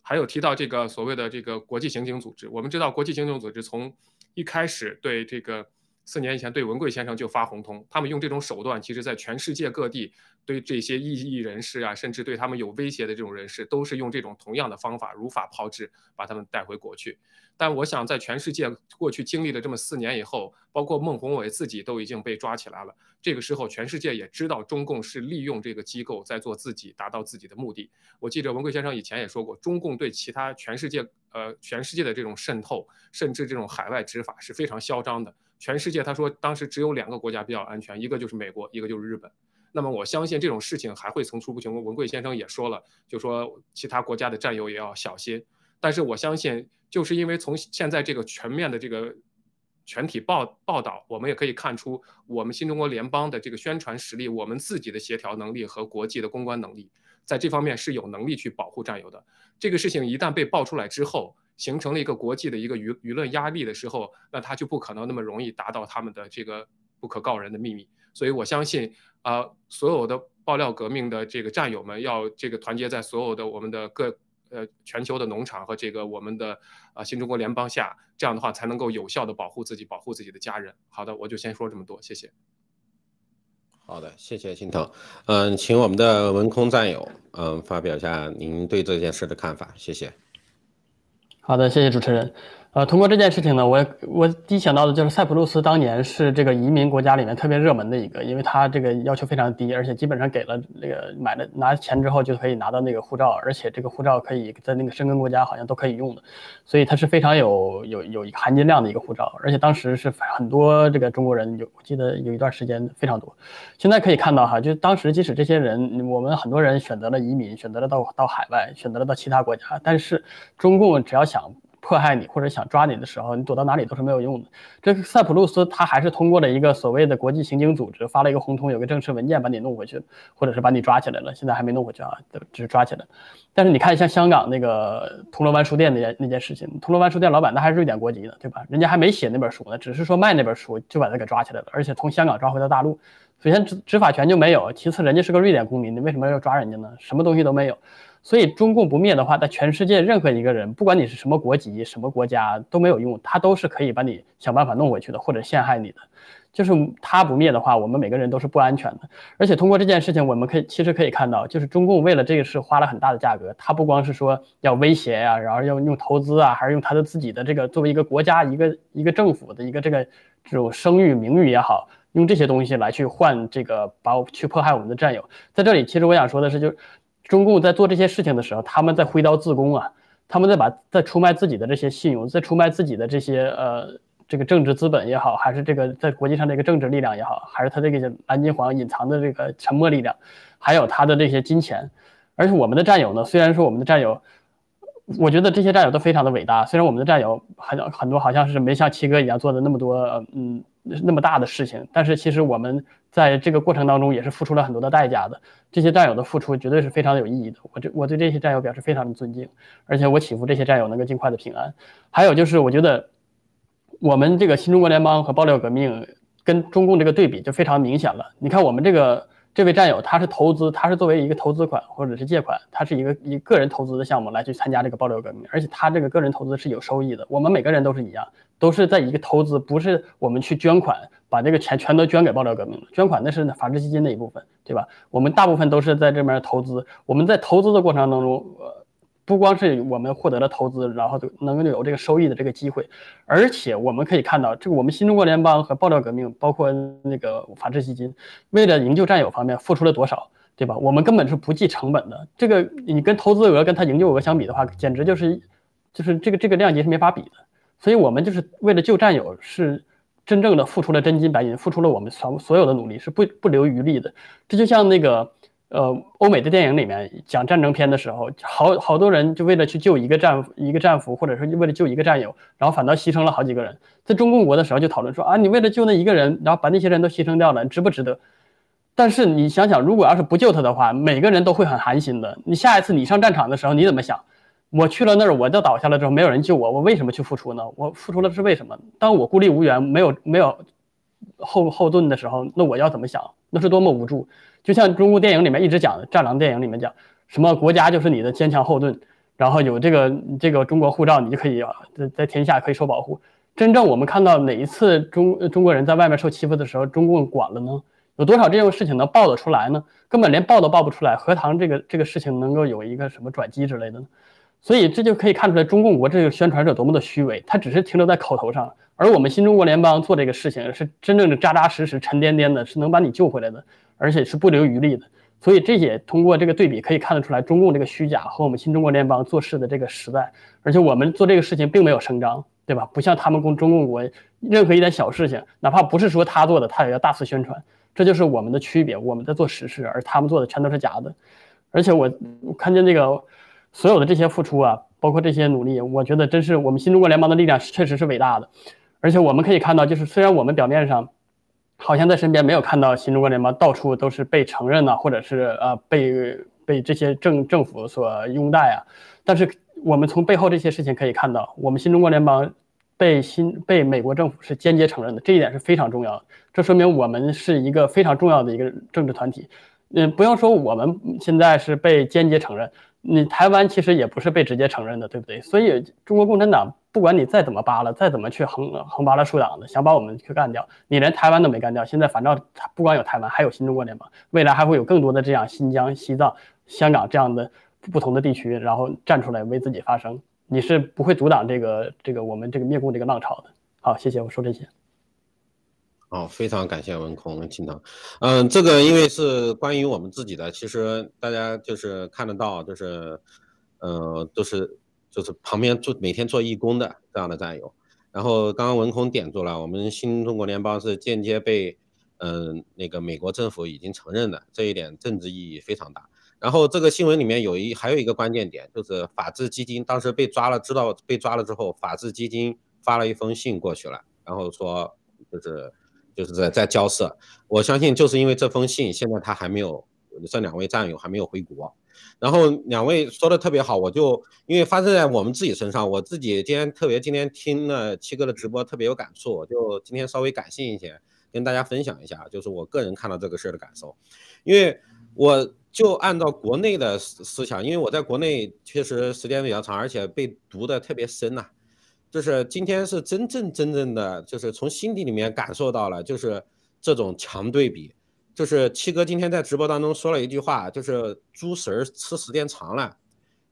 还有提到这个所谓的这个国际刑警组织，我们知道国际刑警组织从一开始对这个四年以前对文贵先生就发红通，他们用这种手段，其实在全世界各地对这些异议人士啊，甚至对他们有威胁的这种人士，都是用这种同样的方法如法炮制，把他们带回国去。但我想，在全世界过去经历了这么四年以后，包括孟宏伟自己都已经被抓起来了。这个时候，全世界也知道中共是利用这个机构在做自己，达到自己的目的。我记得文贵先生以前也说过，中共对其他全世界，呃，全世界的这种渗透，甚至这种海外执法是非常嚣张的。全世界，他说当时只有两个国家比较安全，一个就是美国，一个就是日本。那么我相信这种事情还会层出不穷。文贵先生也说了，就说其他国家的战友也要小心。但是我相信，就是因为从现在这个全面的这个全体报报道，我们也可以看出，我们新中国联邦的这个宣传实力，我们自己的协调能力和国际的公关能力，在这方面是有能力去保护战友的。这个事情一旦被爆出来之后，形成了一个国际的一个舆舆论压力的时候，那他就不可能那么容易达到他们的这个不可告人的秘密。所以我相信，啊，所有的爆料革命的这个战友们要这个团结在所有的我们的各。呃，全球的农场和这个我们的啊新中国联邦下，这样的话才能够有效的保护自己，保护自己的家人。好的，我就先说这么多，谢谢。好的，谢谢心疼。嗯，请我们的文空战友，嗯，发表一下您对这件事的看法，谢谢。好的，谢谢主持人。呃，通过这件事情呢，我我第一想到的就是塞浦路斯当年是这个移民国家里面特别热门的一个，因为它这个要求非常低，而且基本上给了那个买了拿钱之后就可以拿到那个护照，而且这个护照可以在那个申根国家好像都可以用的，所以它是非常有有有含金量的一个护照，而且当时是很多这个中国人有，我记得有一段时间非常多。现在可以看到哈，就当时即使这些人，我们很多人选择了移民，选择了到到海外，选择了到其他国家，但是中共只要想。迫害你或者想抓你的时候，你躲到哪里都是没有用的。这个塞浦路斯他还是通过了一个所谓的国际刑警组织发了一个红通，有个正式文件把你弄回去，或者是把你抓起来了。现在还没弄回去啊，只是抓起来。但是你看，像香港那个铜锣湾书店那件那件事情，铜锣湾书店老板那还是瑞典国籍的，对吧？人家还没写那本书呢，只是说卖那本书就把他给抓起来了，而且从香港抓回到大陆。首先执执法权就没有，其次人家是个瑞典公民，你为什么要抓人家呢？什么东西都没有。所以中共不灭的话，在全世界任何一个人，不管你是什么国籍、什么国家都没有用，他都是可以把你想办法弄回去的，或者陷害你的。就是他不灭的话，我们每个人都是不安全的。而且通过这件事情，我们可以其实可以看到，就是中共为了这个事花了很大的价格。他不光是说要威胁呀，然后要用投资啊，还是用他的自己的这个作为一个国家、一个一个政府的一个这个这种声誉、名誉也好，用这些东西来去换这个，把我去迫害我们的战友。在这里，其实我想说的是，就。中共在做这些事情的时候，他们在挥刀自宫啊，他们在把在出卖自己的这些信用，在出卖自己的这些呃这个政治资本也好，还是这个在国际上的一个政治力量也好，还是他这个蓝金黄隐藏的这个沉默力量，还有他的这些金钱。而且我们的战友呢，虽然说我们的战友，我觉得这些战友都非常的伟大，虽然我们的战友很很多好像是没像七哥一样做的那么多嗯那么大的事情，但是其实我们。在这个过程当中，也是付出了很多的代价的。这些战友的付出绝对是非常有意义的。我这我对这些战友表示非常的尊敬，而且我祈福这些战友能够尽快的平安。还有就是，我觉得我们这个新中国联邦和爆料革命跟中共这个对比就非常明显了。你看我们这个。这位战友，他是投资，他是作为一个投资款或者是借款，他是一个以个人投资的项目来去参加这个爆料革命，而且他这个个人投资是有收益的。我们每个人都是一样，都是在一个投资，不是我们去捐款，把这个钱全都捐给爆料革命了。捐款那是法治基金的一部分，对吧？我们大部分都是在这边投资，我们在投资的过程当中，呃。不光是我们获得了投资，然后能够有这个收益的这个机会，而且我们可以看到，这个我们新中国联邦和爆料革命，包括那个法治基金，为了营救战友方面付出了多少，对吧？我们根本是不计成本的。这个你跟投资额跟他营救额相比的话，简直就是，就是这个这个量级是没法比的。所以我们就是为了救战友，是真正的付出了真金白银，付出了我们所所有的努力，是不不留余力的。这就像那个。呃，欧美的电影里面讲战争片的时候，好好多人就为了去救一个战一个战俘，或者说为了救一个战友，然后反倒牺牲了好几个人。在中共国的时候就讨论说啊，你为了救那一个人，然后把那些人都牺牲掉了，值不值得？但是你想想，如果要是不救他的话，每个人都会很寒心的。你下一次你上战场的时候，你怎么想？我去了那儿，我就倒下了之后，没有人救我，我为什么去付出呢？我付出了是为什么？当我孤立无援，没有没有后后盾的时候，那我要怎么想？那是多么无助。就像中国电影里面一直讲的，战狼电影里面讲什么国家就是你的坚强后盾，然后有这个这个中国护照，你就可以在在天下可以受保护。真正我们看到哪一次中中国人在外面受欺负的时候，中共管了呢？有多少这种事情能报得出来呢？根本连报都报不出来，何谈这个这个事情能够有一个什么转机之类的呢？所以这就可以看出来中共国这个宣传者多么的虚伪，他只是停留在口头上，而我们新中国联邦做这个事情是真正的扎扎实实、沉甸甸的，是能把你救回来的。而且是不留余力的，所以这也通过这个对比可以看得出来，中共这个虚假和我们新中国联邦做事的这个实在。而且我们做这个事情并没有声张，对吧？不像他们共中共国，任何一点小事情，哪怕不是说他做的，他也要大肆宣传。这就是我们的区别，我们在做实事，而他们做的全都是假的。而且我看见这个所有的这些付出啊，包括这些努力，我觉得真是我们新中国联邦的力量确实是伟大的。而且我们可以看到，就是虽然我们表面上。好像在身边没有看到新中国联邦到处都是被承认呢，或者是呃被被这些政政府所拥戴啊。但是我们从背后这些事情可以看到，我们新中国联邦被新被美国政府是间接承认的，这一点是非常重要的。这说明我们是一个非常重要的一个政治团体。嗯，不用说我们现在是被间接承认。你台湾其实也不是被直接承认的，对不对？所以中国共产党不管你再怎么扒拉，再怎么去横横扒拉竖挡的，想把我们去干掉，你连台湾都没干掉。现在反正不光有台湾，还有新中国联邦，未来还会有更多的这样新疆、西藏、香港这样的不同的地区，然后站出来为自己发声。你是不会阻挡这个这个我们这个灭共这个浪潮的。好，谢谢，我说这些。哦，非常感谢文空青堂。嗯，这个因为是关于我们自己的，其实大家就是看得到，就是，呃，都是就是旁边做每天做义工的这样的战友。然后刚刚文空点住了，我们新中国联邦是间接被，嗯，那个美国政府已经承认的，这一点政治意义非常大。然后这个新闻里面有一还有一个关键点，就是法治基金当时被抓了，知道被抓了之后，法治基金发了一封信过去了，然后说就是就是在在交涉。我相信就是因为这封信，现在他还没有这两位战友还没有回国。然后两位说的特别好，我就因为发生在我们自己身上，我自己今天特别今天听了七哥的直播特别有感触，我就今天稍微感性一些，跟大家分享一下，就是我个人看到这个事儿的感受，因为我就按照国内的思思想，因为我在国内确实时间比较长，而且被读的特别深呐，就是今天是真正真正的就是从心底里面感受到了，就是这种强对比。就是七哥今天在直播当中说了一句话，就是猪食儿吃时间长了，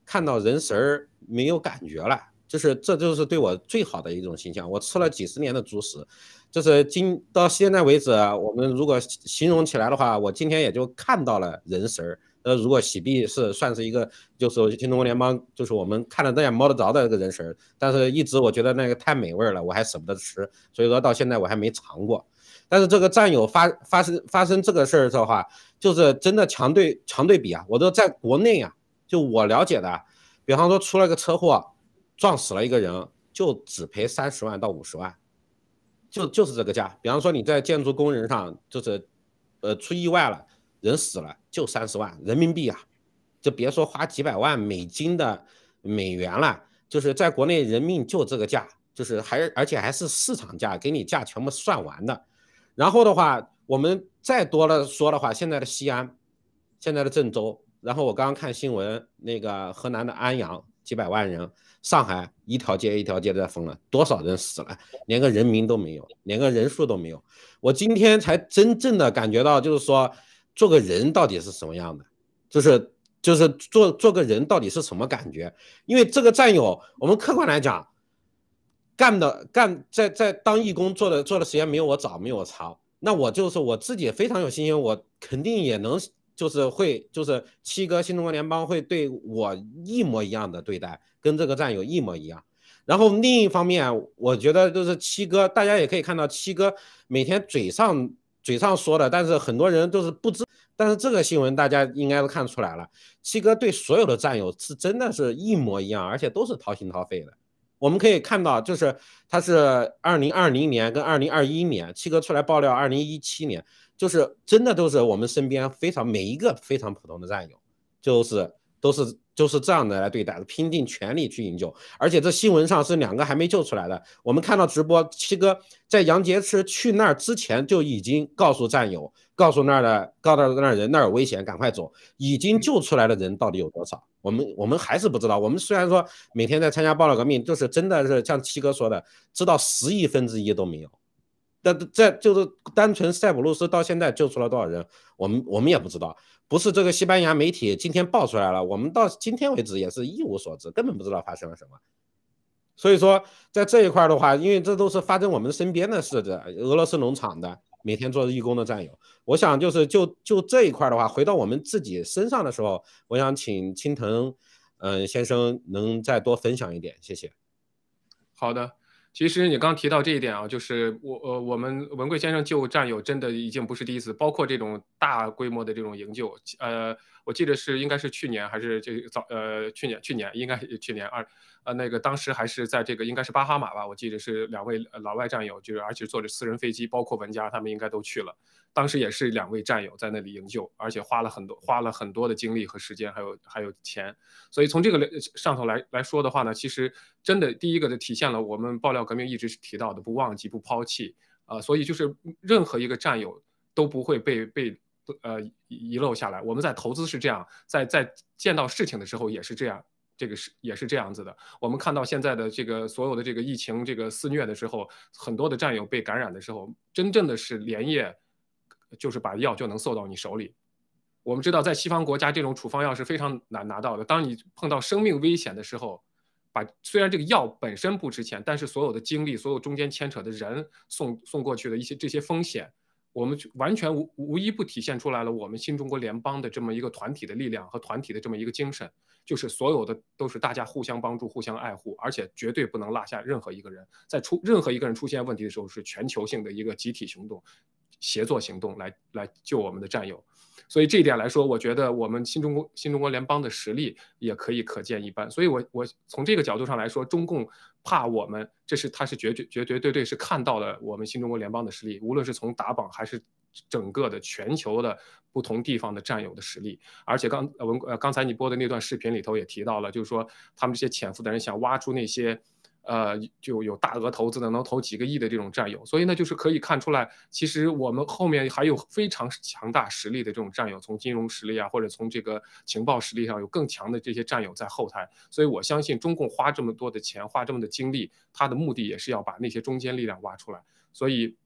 看到人食儿没有感觉了，就是这就是对我最好的一种形象。我吃了几十年的猪食，就是今到现在为止，我们如果形容起来的话，我今天也就看到了人食儿。呃，如果喜币是算是一个，就是新中国联邦，就是我们看得见摸得着的一个人食儿，但是一直我觉得那个太美味了，我还舍不得吃，所以说到现在我还没尝过。但是这个战友发发生发生这个事儿的话，就是真的强对强对比啊！我都在国内啊，就我了解的，比方说出了个车祸，撞死了一个人，就只赔三十万到五十万，就就是这个价。比方说你在建筑工人上，就是呃出意外了，人死了就三十万人民币啊，就别说花几百万美金的美元了，就是在国内人命就这个价，就是还而且还是市场价，给你价全部算完的。然后的话，我们再多了说的话，现在的西安，现在的郑州，然后我刚刚看新闻，那个河南的安阳几百万人，上海一条街一条街在封了，多少人死了，连个人名都没有，连个人数都没有。我今天才真正的感觉到，就是说做个人到底是什么样的，就是就是做做个人到底是什么感觉？因为这个战友，我们客观来讲。干的干在在当义工做的做的时间没有我早没有我长，那我就是我自己非常有信心，我肯定也能就是会就是七哥新中国联邦会对我一模一样的对待，跟这个战友一模一样。然后另一方面，我觉得就是七哥，大家也可以看到七哥每天嘴上嘴上说的，但是很多人都是不知。但是这个新闻大家应该都看出来了，七哥对所有的战友是真的是一模一样，而且都是掏心掏肺的。我们可以看到，就是他是二零二零年跟二零二一年，七哥出来爆料，二零一七年，就是真的都是我们身边非常每一个非常普通的战友，就是都是。就是这样的来对待，拼尽全力去营救，而且这新闻上是两个还没救出来的。我们看到直播，七哥在杨洁篪去那儿之前就已经告诉战友，告诉那儿的，告诉那儿人那儿有危险，赶快走。已经救出来的人到底有多少？我们我们还是不知道。我们虽然说每天在参加爆料革命，就是真的是像七哥说的，知道十亿分之一都没有。但在就是单纯塞浦路斯到现在救出了多少人，我们我们也不知道。不是这个西班牙媒体今天爆出来了，我们到今天为止也是一无所知，根本不知道发生了什么。所以说，在这一块的话，因为这都是发生我们身边的事的，俄罗斯农场的每天做义工的战友，我想就是就就这一块的话，回到我们自己身上的时候，我想请青藤，嗯，先生能再多分享一点，谢谢。好的。其实你刚提到这一点啊，就是我呃，我们文贵先生救战友真的已经不是第一次，包括这种大规模的这种营救，呃，我记得是应该是去年还是这早呃去年去年应该去年二。呃，那个当时还是在这个应该是巴哈马吧，我记得是两位老外战友，就是而且坐着私人飞机，包括文佳他们应该都去了。当时也是两位战友在那里营救，而且花了很多花了很多的精力和时间，还有还有钱。所以从这个上头来来说的话呢，其实真的第一个的体现了我们爆料革命一直是提到的不忘记不抛弃啊，所以就是任何一个战友都不会被被呃遗漏下来。我们在投资是这样，在在见到事情的时候也是这样。这个是也是这样子的。我们看到现在的这个所有的这个疫情这个肆虐的时候，很多的战友被感染的时候，真正的是连夜就是把药就能送到你手里。我们知道，在西方国家，这种处方药是非常难拿到的。当你碰到生命危险的时候，把虽然这个药本身不值钱，但是所有的精力、所有中间牵扯的人送送过去的一些这些风险。我们完全无无一不体现出来了，我们新中国联邦的这么一个团体的力量和团体的这么一个精神，就是所有的都是大家互相帮助、互相爱护，而且绝对不能落下任何一个人。在出任何一个人出现问题的时候，是全球性的一个集体行动、协作行动来来救我们的战友。所以这一点来说，我觉得我们新中国新中国联邦的实力也可以可见一斑。所以，我我从这个角度上来说，中共怕我们，这是他是绝绝绝绝对对是看到了我们新中国联邦的实力，无论是从打榜还是整个的全球的不同地方的战友的实力。而且刚文呃刚才你播的那段视频里头也提到了，就是说他们这些潜伏的人想挖出那些。呃，就有大额投资的，能投几个亿的这种战友，所以呢，就是可以看出来，其实我们后面还有非常强大实力的这种战友，从金融实力啊，或者从这个情报实力上有更强的这些战友在后台，所以我相信中共花这么多的钱，花这么的精力，他的目的也是要把那些中坚力量挖出来，所以。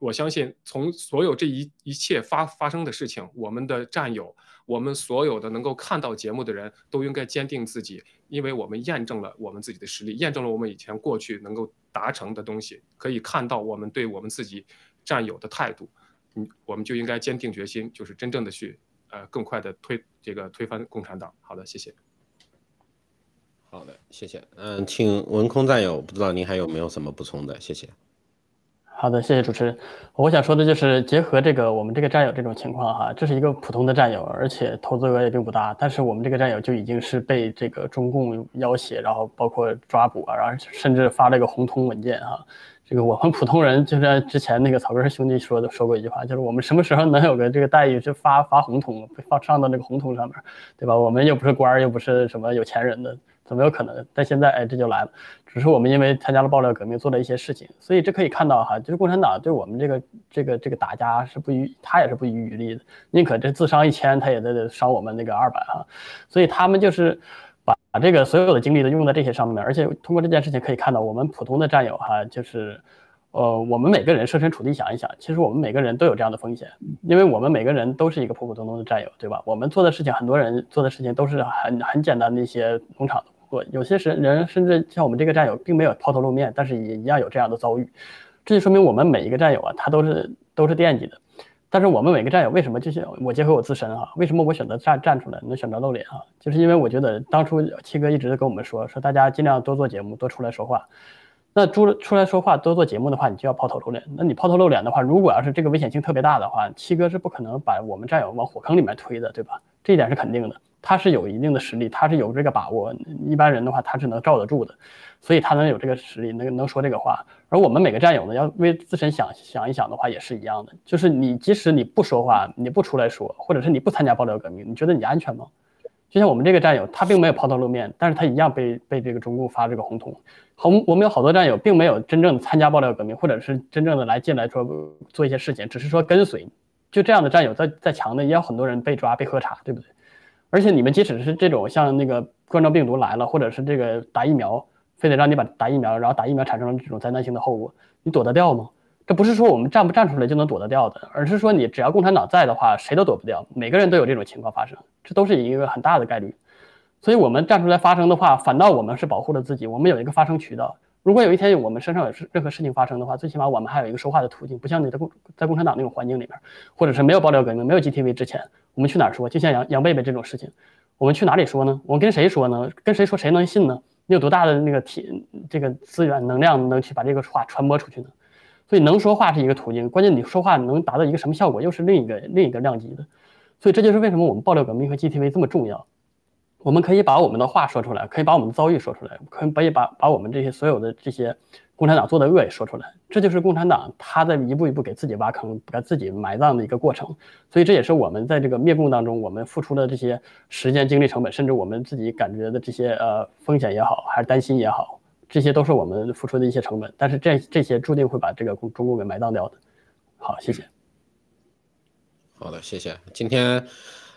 我相信，从所有这一一切发发生的事情，我们的战友，我们所有的能够看到节目的人都应该坚定自己，因为我们验证了我们自己的实力，验证了我们以前过去能够达成的东西，可以看到我们对我们自己战友的态度，嗯，我们就应该坚定决心，就是真正的去，呃，更快的推这个推翻共产党。好的，谢谢。好的，谢谢。嗯，请文空战友，不知道您还有没有什么补充的？谢谢。好的，谢谢主持人。我想说的就是结合这个我们这个战友这种情况哈，这是一个普通的战友，而且投资额也并不大，但是我们这个战友就已经是被这个中共要挟，然后包括抓捕啊，然后甚至发了一个红通文件哈。这个我们普通人就像之前那个草根兄弟说的说过一句话，就是我们什么时候能有个这个待遇，就发发红通，放上到那个红通上面，对吧？我们又不是官儿，又不是什么有钱人的。怎么有可能？但现在，哎，这就来了。只是我们因为参加了爆料革命，做了一些事情，所以这可以看到哈，就是共产党对我们这个这个这个打家是不遗，他也是不遗余力的，宁可这自伤一千，他也得得伤我们那个二百哈。所以他们就是把把这个所有的精力都用在这些上面，而且通过这件事情可以看到，我们普通的战友哈，就是。呃，我们每个人设身处地想一想，其实我们每个人都有这样的风险，因为我们每个人都是一个普普通通的战友，对吧？我们做的事情，很多人做的事情都是很很简单的一些农场我，有些人人甚至像我们这个战友，并没有抛头露面，但是也一样有这样的遭遇，这就说明我们每一个战友啊，他都是都是惦记的。但是我们每个战友为什么就是我结合我自身啊，为什么我选择站站出来，能选择露脸啊？就是因为我觉得当初七哥一直跟我们说，说大家尽量多做节目，多出来说话。那出出来说话多做节目的话，你就要抛头露脸。那你抛头露脸的话，如果要是这个危险性特别大的话，七哥是不可能把我们战友往火坑里面推的，对吧？这一点是肯定的。他是有一定的实力，他是有这个把握。一般人的话，他是能罩得住的，所以他能有这个实力，能能说这个话。而我们每个战友呢，要为自身想想一想的话，也是一样的。就是你即使你不说话，你不出来说，或者是你不参加爆料革命，你觉得你安全吗？就像我们这个战友，他并没有抛头露面，但是他一样被被这个中共发这个红通。好，我们有好多战友，并没有真正的参加爆料革命，或者是真正的来进来说做一些事情，只是说跟随。就这样的战友，在在墙内，也有很多人被抓、被喝茶，对不对？而且你们即使是这种像那个冠状病毒来了，或者是这个打疫苗，非得让你把打疫苗，然后打疫苗产生了这种灾难性的后果，你躲得掉吗？这不是说我们站不站出来就能躲得掉的，而是说你只要共产党在的话，谁都躲不掉。每个人都有这种情况发生，这都是一个很大的概率。所以，我们站出来发声的话，反倒我们是保护了自己，我们有一个发声渠道。如果有一天我们身上有任何事情发生的话，最起码我们还有一个说话的途径，不像你在共在共产党那种环境里面，或者是没有爆料革命、没有 GTV 之前，我们去哪儿说？就像杨杨贝贝这种事情，我们去哪里说呢？我们跟谁说呢？跟谁说谁能信呢？你有多大的那个体这个资源能量能去把这个话传播出去呢？所以能说话是一个途径，关键你说话能达到一个什么效果，又是另一个另一个量级的。所以这就是为什么我们爆料革命和 GTV 这么重要。我们可以把我们的话说出来，可以把我们的遭遇说出来，可以把把我们这些所有的这些共产党做的恶也说出来。这就是共产党他在一步一步给自己挖坑、给自己埋葬的一个过程。所以这也是我们在这个灭共当中，我们付出的这些时间、精力成本，甚至我们自己感觉的这些呃风险也好，还是担心也好。这些都是我们付出的一些成本，但是这这些注定会把这个中共给埋葬掉的。好，谢谢。好的，谢谢。今天，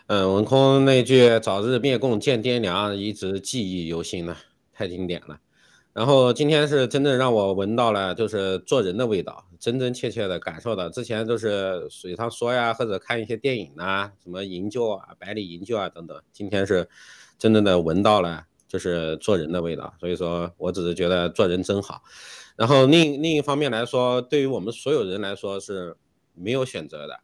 嗯，文空那句“早日灭共见爹娘”一直记忆犹新呢，太经典了。然后今天是真正让我闻到了就是做人的味道，真真切切的感受到。之前都是水上说呀，或者看一些电影呐，什么营救啊、百里营救啊等等。今天是真正的闻到了。就是做人的味道，所以说我只是觉得做人真好。然后另另一方面来说，对于我们所有人来说是没有选择的。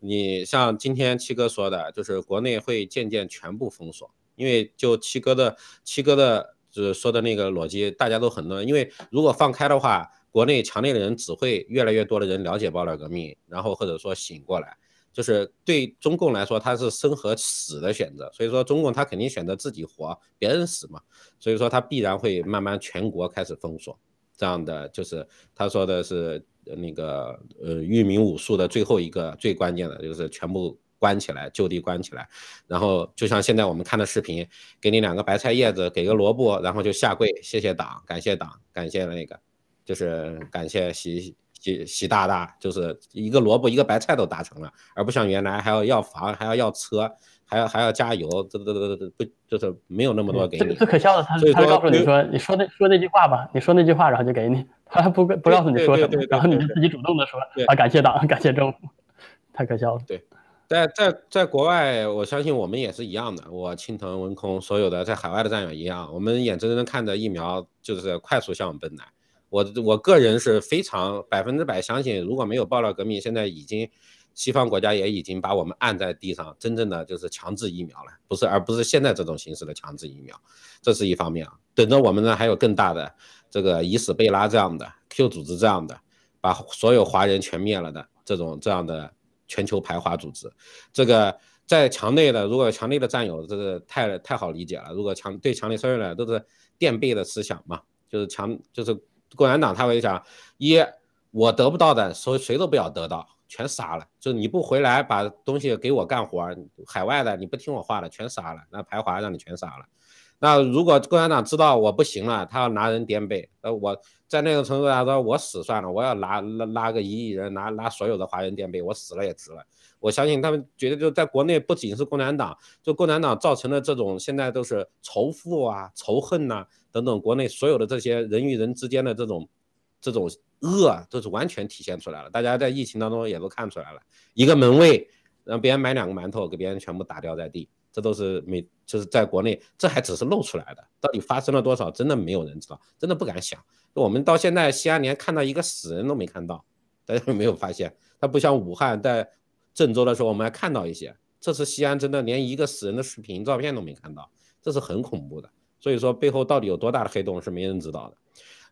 你像今天七哥说的，就是国内会渐渐全部封锁，因为就七哥的七哥的就是说的那个逻辑，大家都很多。因为如果放开的话，国内强烈的人只会越来越多的人了解爆料革命，然后或者说醒过来。就是对中共来说，他是生和死的选择。所以说，中共他肯定选择自己活，别人死嘛。所以说，他必然会慢慢全国开始封锁。这样的就是他说的是那个呃育民武术的最后一个最关键的就是全部关起来，就地关起来。然后就像现在我们看的视频，给你两个白菜叶子，给个萝卜，然后就下跪，谢谢党，感谢党，感谢那个。就是感谢习习习大大，就是一个萝卜一个白菜都达成了，而不像原来还要要房，还要要车，还要还要加油，这这这这不就是没有那么多给你。最可笑的，他他告诉你说，你说那说那句话吧，你说那句话，然后就给你，他还不不告诉你说什么，然后你就自己主动的说啊，感谢党，感谢政府，太可笑了。对，在在在国外，我相信我们也是一样的，我青藤文空所有的在海外的战友一样，我们眼睁睁看着疫苗就是快速向我们奔来。我我个人是非常百分之百相信，如果没有爆料革命，现在已经西方国家也已经把我们按在地上，真正的就是强制疫苗了，不是而不是现在这种形式的强制疫苗，这是一方面啊。等着我们呢，还有更大的这个以史贝拉这样的 Q 组织这样的，把所有华人全灭了的这种这样的全球排华组织。这个在墙内的，如果墙内的战友，这个太太好理解了。如果墙对墙内所有人都是垫背的思想嘛，就是墙就是。共产党他会想：一，我得不到的，谁谁都不要得到，全杀了。就你不回来把东西给我干活，海外的你不听我话的，全杀了。那排华让你全杀了。那如果共产党知道我不行了，他要拿人垫背，呃，我在那个程度上说，我死算了，我要拉拉拉个一亿人，拿拉所有的华人垫背，我死了也值了。我相信他们觉得就在国内，不仅是共产党，就共产党造成的这种现在都是仇富啊、仇恨呐。等等，国内所有的这些人与人之间的这种这种恶，都是完全体现出来了。大家在疫情当中也都看出来了，一个门卫让别人买两个馒头，给别人全部打掉在地，这都是没就是在国内，这还只是露出来的，到底发生了多少，真的没有人知道，真的不敢想。我们到现在西安连看到一个死人都没看到，大家有没有发现？它不像武汉在郑州的时候，我们还看到一些，这次西安真的连一个死人的视频照片都没看到，这是很恐怖的。所以说背后到底有多大的黑洞是没人知道的，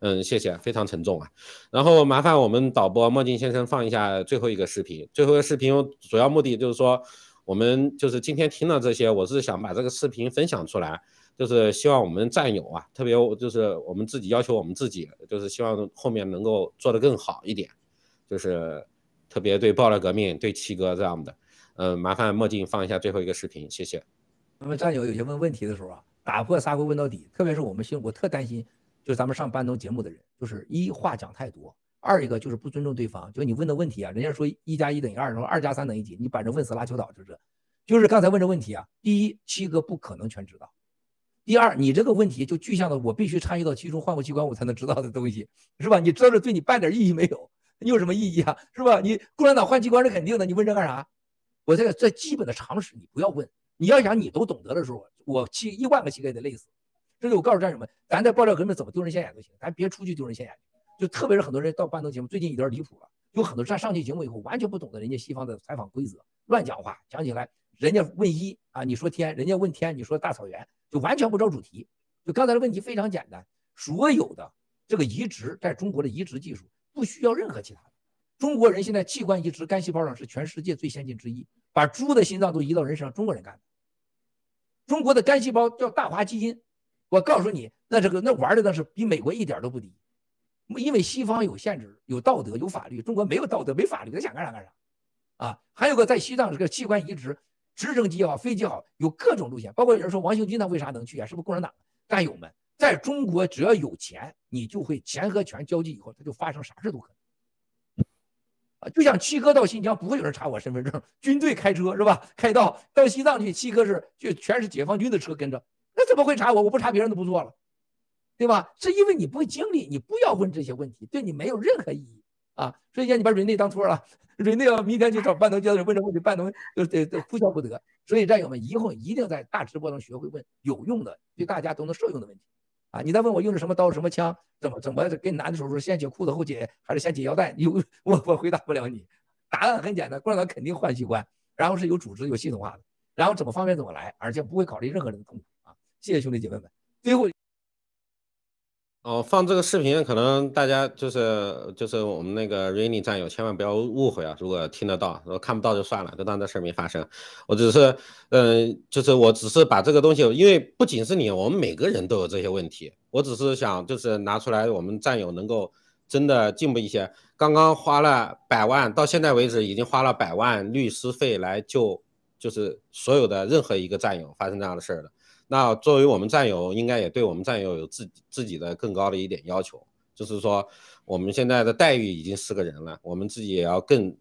嗯，谢谢，非常沉重啊。然后麻烦我们导播墨镜先生放一下最后一个视频。最后一个视频主要目的就是说，我们就是今天听了这些，我是想把这个视频分享出来，就是希望我们战友啊，特别就是我们自己要求我们自己，就是希望后面能够做得更好一点，就是特别对爆料革命、对七哥这样的，嗯，麻烦墨镜放一下最后一个视频，谢谢。那么战友有些问问题的时候啊。打破砂锅问到底，特别是我们心，我特担心，就是咱们上班农节目的人，就是一话讲太多，二一个就是不尊重对方。就你问的问题啊，人家说一加一等于二，说二加三等于几，你把人问死拉球岛，就是就是刚才问这问题啊，第一，七哥不可能全知道；第二，你这个问题就具象的我必须参与到其中，换过器官我才能知道的东西，是吧？你知道这对你半点意义没有，你有什么意义啊？是吧？你共产党换机关是肯定的，你问这干啥？我这个最基本的常识你不要问，你要想你都懂得的时候。我七一万个乞丐也得累死，这就我告诉战友们，咱在爆料革命怎么丢人现眼都行，咱别出去丢人现眼。就特别是很多人到半灯节目，最近有点离谱了，有很多上上期节目以后完全不懂得人家西方的采访规则，乱讲话，讲起来人家问一啊，你说天，人家问天，你说大草原，就完全不着主题。就刚才的问题非常简单，所有的这个移植在中国的移植技术不需要任何其他的，中国人现在器官移植干细胞上是全世界最先进之一，把猪的心脏都移到人身上，中国人干的。中国的干细胞叫大华基因，我告诉你，那这个那玩的那是比美国一点都不低，因为西方有限制、有道德、有法律，中国没有道德、没法律，他想干啥干啥，啊，还有个在西藏这个器官移植，直升机也好，飞机好，有各种路线，包括有人说王兴军他为啥能去啊？是不是共产党战友们？在中国只要有钱，你就会钱和权交际以后，他就发生啥事都可能。就像七哥到新疆不会有人查我身份证，*laughs* 军队开车是吧？开道到西藏去，七哥是就全是解放军的车跟着，那怎么会查我？我不查别人都不错了，对吧？是因为你不会经历，你不要问这些问题，对你没有任何意义啊！所以讲你把瑞内当托了，*laughs* 瑞内要明天去找半农教授问这问题，半农就得得哭笑不得。所以战友们以后一定在大直播中学会问有用的，对大家都能受用的问题。啊！你再问我用的什么刀、什么枪，怎么怎么给你拿的手术，先解裤子后解，还是先解腰带？有我我回答不了你。答案很简单，共产党肯定换器官，然后是有组织、有系统化的，然后怎么方便怎么来，而且不会考虑任何人的痛苦啊！谢谢兄弟姐妹们。最后。哦，放这个视频可能大家就是就是我们那个 Rainy 战友千万不要误会啊！如果听得到，如果看不到就算了，就当这事儿没发生。我只是，嗯，就是我只是把这个东西，因为不仅是你，我们每个人都有这些问题。我只是想就是拿出来，我们战友能够真的进步一些。刚刚花了百万，到现在为止已经花了百万律师费来救，就是所有的任何一个战友发生这样的事儿了。那作为我们战友，应该也对我们战友有自己自己的更高的一点要求，就是说我们现在的待遇已经是个人了，我们自己也要更，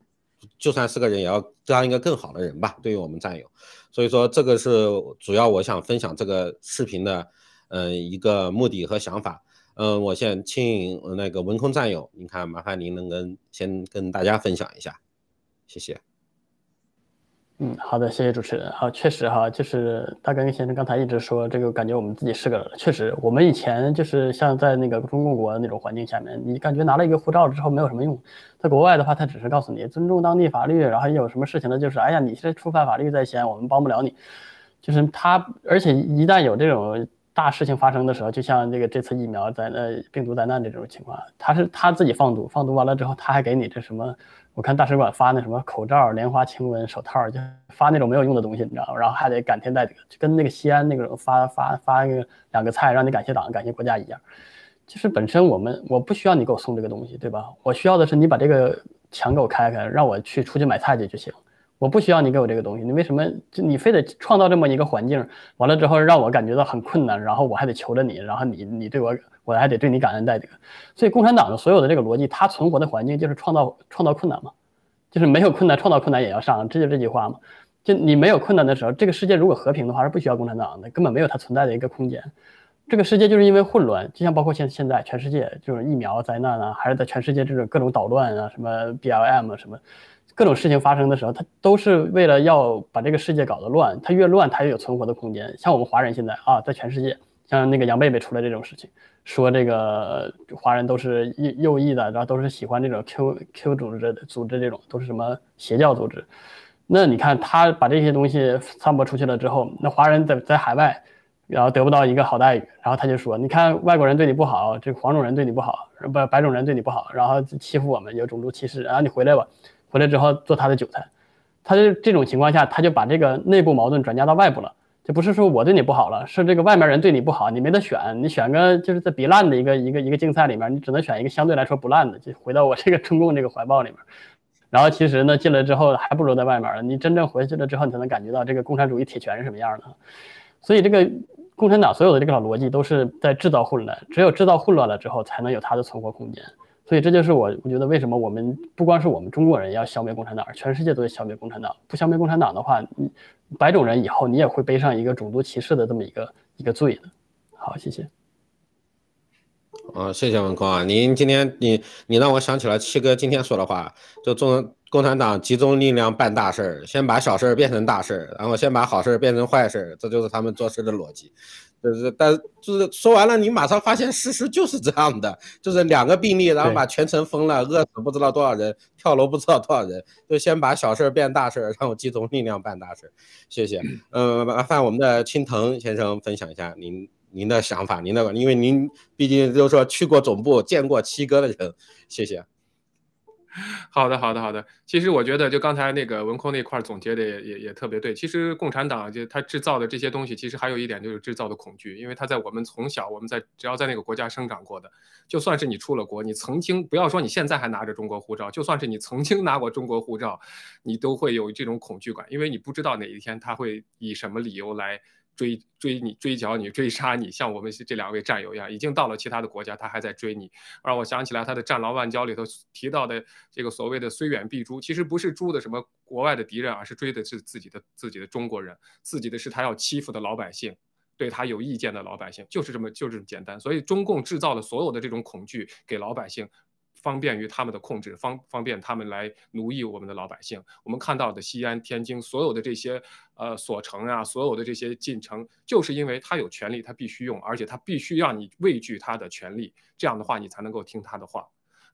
就算是个人，也要当一个更好的人吧。对于我们战友，所以说这个是主要我想分享这个视频的，嗯，一个目的和想法。嗯，我先请那个文空战友，您看，麻烦您能跟先跟大家分享一下，谢谢。嗯，好的，谢谢主持人。好，确实哈，就是大根先生刚才一直说这个，感觉我们自己是个，确实，我们以前就是像在那个中共国那种环境下面，你感觉拿了一个护照之后没有什么用。在国外的话，他只是告诉你尊重当地法律，然后有什么事情呢，就是哎呀，你是触犯法律在先，我们帮不了你。就是他，而且一旦有这种大事情发生的时候，就像这个这次疫苗灾呃病毒灾难这种情况，他是他自己放毒，放毒完了之后，他还给你这什么？我看大使馆发那什么口罩、莲花清瘟、手套，就发那种没有用的东西，你知道吗？然后还得感天戴德，就跟那个西安那个发发发那个两个菜让你感谢党、感谢国家一样。就是本身我们我不需要你给我送这个东西，对吧？我需要的是你把这个墙给我开开，让我去出去买菜去就行。我不需要你给我这个东西，你为什么就你非得创造这么一个环境？完了之后让我感觉到很困难，然后我还得求着你，然后你你对我。我还得对你感恩戴德，所以共产党的所有的这个逻辑，它存活的环境就是创造创造困难嘛，就是没有困难，创造困难也要上，这就这句话嘛。就你没有困难的时候，这个世界如果和平的话，是不需要共产党的，根本没有它存在的一个空间。这个世界就是因为混乱，就像包括现现在全世界就是疫苗灾难啊，还是在全世界这种各种捣乱啊，什么 BLM，什么各种事情发生的时候，它都是为了要把这个世界搞得乱，它越乱，它越有存活的空间。像我们华人现在啊，在全世界，像那个杨贝贝出来这种事情。说这个华人都是右右翼的，然后都是喜欢这种 Q Q 组织的组织，这种都是什么邪教组织？那你看他把这些东西散播出去了之后，那华人在在海外，然后得不到一个好待遇，然后他就说，你看外国人对你不好，这黄种人对你不好，不白种人对你不好，然后欺负我们，有种族歧视，然后你回来吧，回来之后做他的韭菜，他就这种情况下，他就把这个内部矛盾转嫁到外部了。就不是说我对你不好了，是这个外面人对你不好，你没得选，你选个就是在比烂的一个一个一个竞赛里面，你只能选一个相对来说不烂的，就回到我这个中共这个怀抱里面。然后其实呢，进来之后还不如在外面了。你真正回去了之后，你才能感觉到这个共产主义铁拳是什么样的。所以这个共产党所有的这个逻辑都是在制造混乱，只有制造混乱了之后，才能有它的存活空间。所以这就是我我觉得为什么我们不光是我们中国人要消灭共产党，全世界都要消灭共产党。不消灭共产党的话，你白种人以后你也会背上一个种族歧视的这么一个一个罪的。好，谢谢。啊，谢谢文空啊，您今天你你让我想起了七哥今天说的话，就中共产党集中力量办大事儿，先把小事儿变成大事儿，然后先把好事儿变成坏事儿，这就是他们做事的逻辑。就是，但就是说完了，你马上发现事实就是这样的，就是两个病例，然后把全城封了，饿死不知道多少人，跳楼不知道多少人，就先把小事变大事，然后集中力量办大事。谢谢，嗯，麻烦我们的青藤先生分享一下您您的想法，您的，因为您毕竟就是说去过总部，见过七哥的人，谢谢。*laughs* 好的，好的，好的。其实我觉得，就刚才那个文空那块总结的也也也特别对。其实共产党就他制造的这些东西，其实还有一点就是制造的恐惧，因为他在我们从小我们在只要在那个国家生长过的，就算是你出了国，你曾经不要说你现在还拿着中国护照，就算是你曾经拿过中国护照，你都会有这种恐惧感，因为你不知道哪一天他会以什么理由来。追追你追剿你追杀你，像我们这两位战友一样，已经到了其他的国家，他还在追你。让我想起来他的《战狼外交》里头提到的这个所谓的“虽远必诛”，其实不是诛的什么国外的敌人，而是追的是自己的自己的中国人，自己的是他要欺负的老百姓，对他有意见的老百姓，就是这么就这么简单。所以中共制造了所有的这种恐惧给老百姓。方便于他们的控制，方方便他们来奴役我们的老百姓。我们看到的西安、天津所有的这些呃所城啊，所有的这些进城，就是因为他有权利，他必须用，而且他必须让你畏惧他的权利，这样的话你才能够听他的话。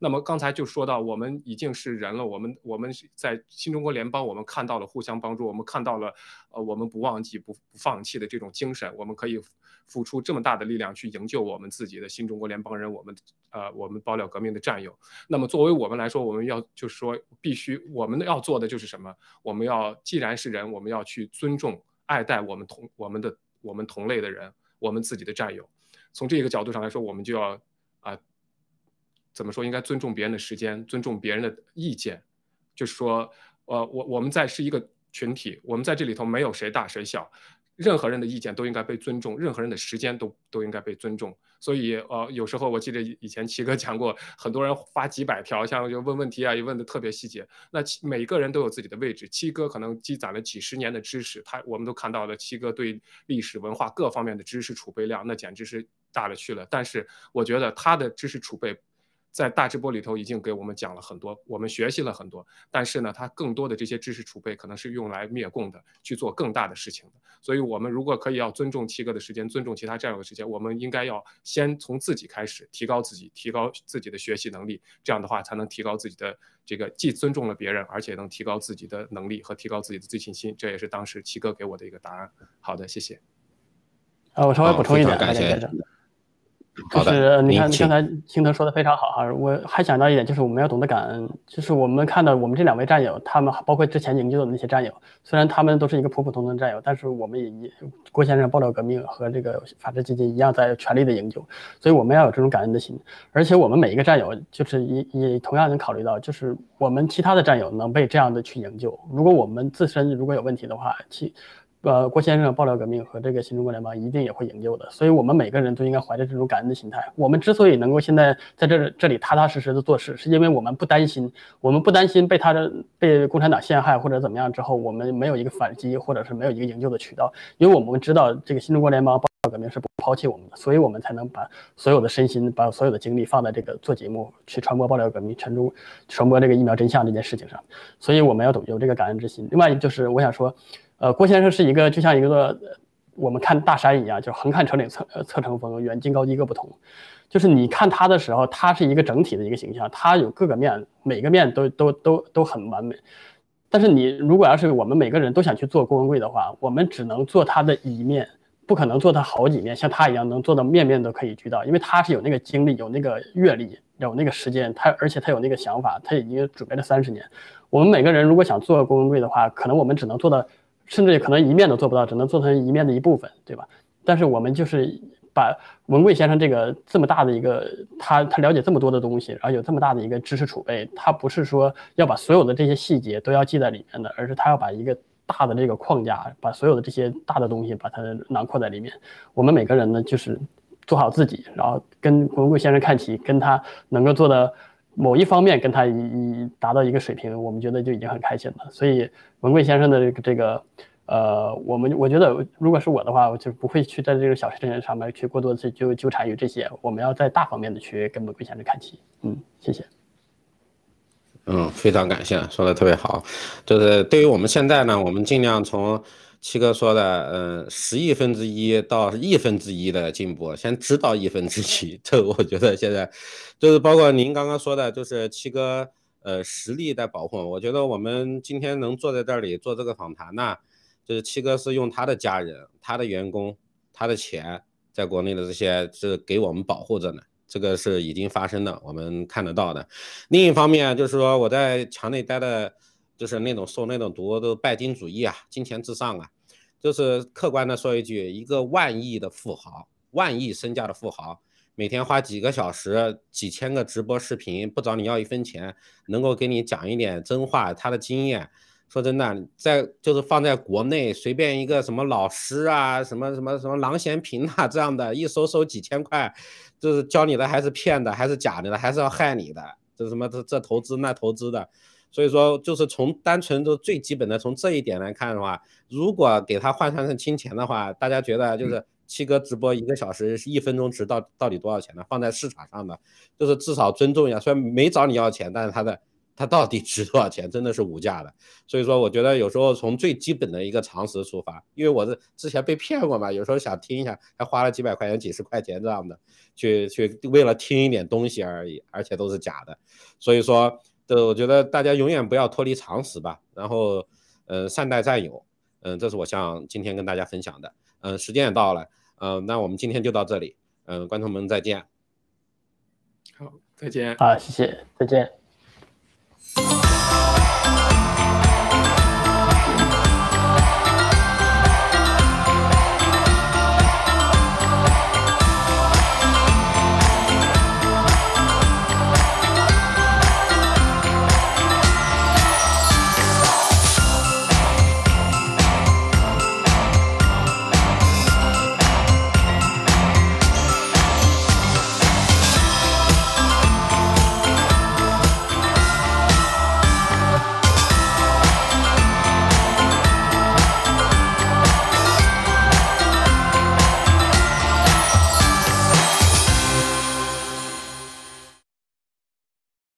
那么刚才就说到，我们已经是人了，我们我们在新中国联邦，我们看到了互相帮助，我们看到了呃我们不忘记不不放弃的这种精神，我们可以付出这么大的力量去营救我们自己的新中国联邦人，我们呃我们爆料革命的战友。那么作为我们来说，我们要就是说必须我们要做的就是什么？我们要既然是人，我们要去尊重爱戴我们同我们的我们同类的人，我们自己的战友。从这个角度上来说，我们就要，怎么说？应该尊重别人的时间，尊重别人的意见。就是说，呃，我我们在是一个群体，我们在这里头没有谁大谁小。任何人的意见都应该被尊重，任何人的时间都都应该被尊重。所以，呃，有时候我记得以前七哥讲过，很多人发几百条，像就问问题啊，也问的特别细节。那每个人都有自己的位置，七哥可能积攒了几十年的知识，他我们都看到了七哥对历史文化各方面的知识储备量，那简直是大了去了。但是，我觉得他的知识储备。在大直播里头已经给我们讲了很多，我们学习了很多，但是呢，他更多的这些知识储备可能是用来灭共的，去做更大的事情的。所以，我们如果可以要尊重七哥的时间，尊重其他战友的时间，我们应该要先从自己开始，提高自己，提高自己的学习能力，这样的话才能提高自己的这个既尊重了别人，而且能提高自己的能力和提高自己的自信心。这也是当时七哥给我的一个答案。好的，谢谢。啊，我稍微补充一点，感谢。就是你看，刚才青藤说的非常好哈，我还想到一点，就是我们要懂得感恩。就是我们看到我们这两位战友，他们包括之前营救的那些战友，虽然他们都是一个普普通通的战友，但是我们也郭先生爆料革命和这个法治基金一样在全力的营救，所以我们要有这种感恩的心。而且我们每一个战友，就是也也同样能考虑到，就是我们其他的战友能被这样的去营救，如果我们自身如果有问题的话，其。呃，郭先生爆料革命和这个新中国联邦一定也会营救的，所以我们每个人都应该怀着这种感恩的心态。我们之所以能够现在在这这里踏踏实实的做事，是因为我们不担心，我们不担心被他的被共产党陷害或者怎么样之后，我们没有一个反击或者是没有一个营救的渠道，因为我们知道这个新中国联邦爆料革命是不抛弃我们的，所以我们才能把所有的身心、把所有的精力放在这个做节目、去传播爆料革命、传播传播这个疫苗真相这件事情上。所以我们要有这个感恩之心。另外就是我想说。呃，郭先生是一个就像一个我们看大山一样，就是横看成岭侧侧成峰，远近高低各不同。就是你看他的时候，他是一个整体的一个形象，他有各个面，每个面都都都都很完美。但是你如果要是我们每个人都想去做郭文贵的话，我们只能做他的一面，不可能做他好几面，像他一样能做到面面都可以俱到，因为他是有那个经历、有那个阅历、有那个时间，他而且他有那个想法，他已经准备了三十年。我们每个人如果想做郭文贵的话，可能我们只能做到。甚至可能一面都做不到，只能做成一面的一部分，对吧？但是我们就是把文贵先生这个这么大的一个，他他了解这么多的东西，然后有这么大的一个知识储备，他不是说要把所有的这些细节都要记在里面的，而是他要把一个大的这个框架，把所有的这些大的东西把它囊括在里面。我们每个人呢，就是做好自己，然后跟文贵先生看齐，跟他能够做的。某一方面跟他一达到一个水平，我们觉得就已经很开心了。所以文贵先生的这个这个，呃，我们我觉得如果是我的话，我就不会去在这个小事情上面去过多的去纠纠缠于这些。我们要在大方面的去跟文贵先生看齐。嗯，谢谢。嗯，非常感谢，说的特别好。就是对于我们现在呢，我们尽量从。七哥说的，嗯，十亿分之一到亿分之一的进步，先知道亿分之一，这我觉得现在就是包括您刚刚说的，就是七哥，呃，实力在保护。我觉得我们今天能坐在这里做这个访谈呢，就是七哥是用他的家人、他的员工、他的钱，在国内的这些是给我们保护着呢，这个是已经发生的，我们看得到的。另一方面就是说我在墙内待的。就是那种受那种毒都拜金主义啊，金钱至上啊，就是客观的说一句，一个万亿的富豪，万亿身价的富豪，每天花几个小时、几千个直播视频，不找你要一分钱，能够给你讲一点真话，他的经验，说真的，在就是放在国内，随便一个什么老师啊，什么什么什么郎咸平啊这样的，一收收几千块，就是教你的还是骗的，还是假的，还是要害你的，这什么这这投资那投资的。所以说，就是从单纯的最基本的从这一点来看的话，如果给他换算成金钱的话，大家觉得就是七哥直播一个小时一分钟值到到底多少钱呢？放在市场上的，就是至少尊重一下，虽然没找你要钱，但是他的他它到底值多少钱，真的是无价的。所以说，我觉得有时候从最基本的一个常识出发，因为我是之前被骗过嘛，有时候想听一下，还花了几百块钱、几十块钱这样的，去去为了听一点东西而已，而且都是假的。所以说，的我觉得大家永远不要脱离常识吧，然后，呃，善待战友，嗯，这是我想今天跟大家分享的。嗯，时间也到了，嗯，那我们今天就到这里，嗯，观众们再见。好，再见。好，谢谢，再见。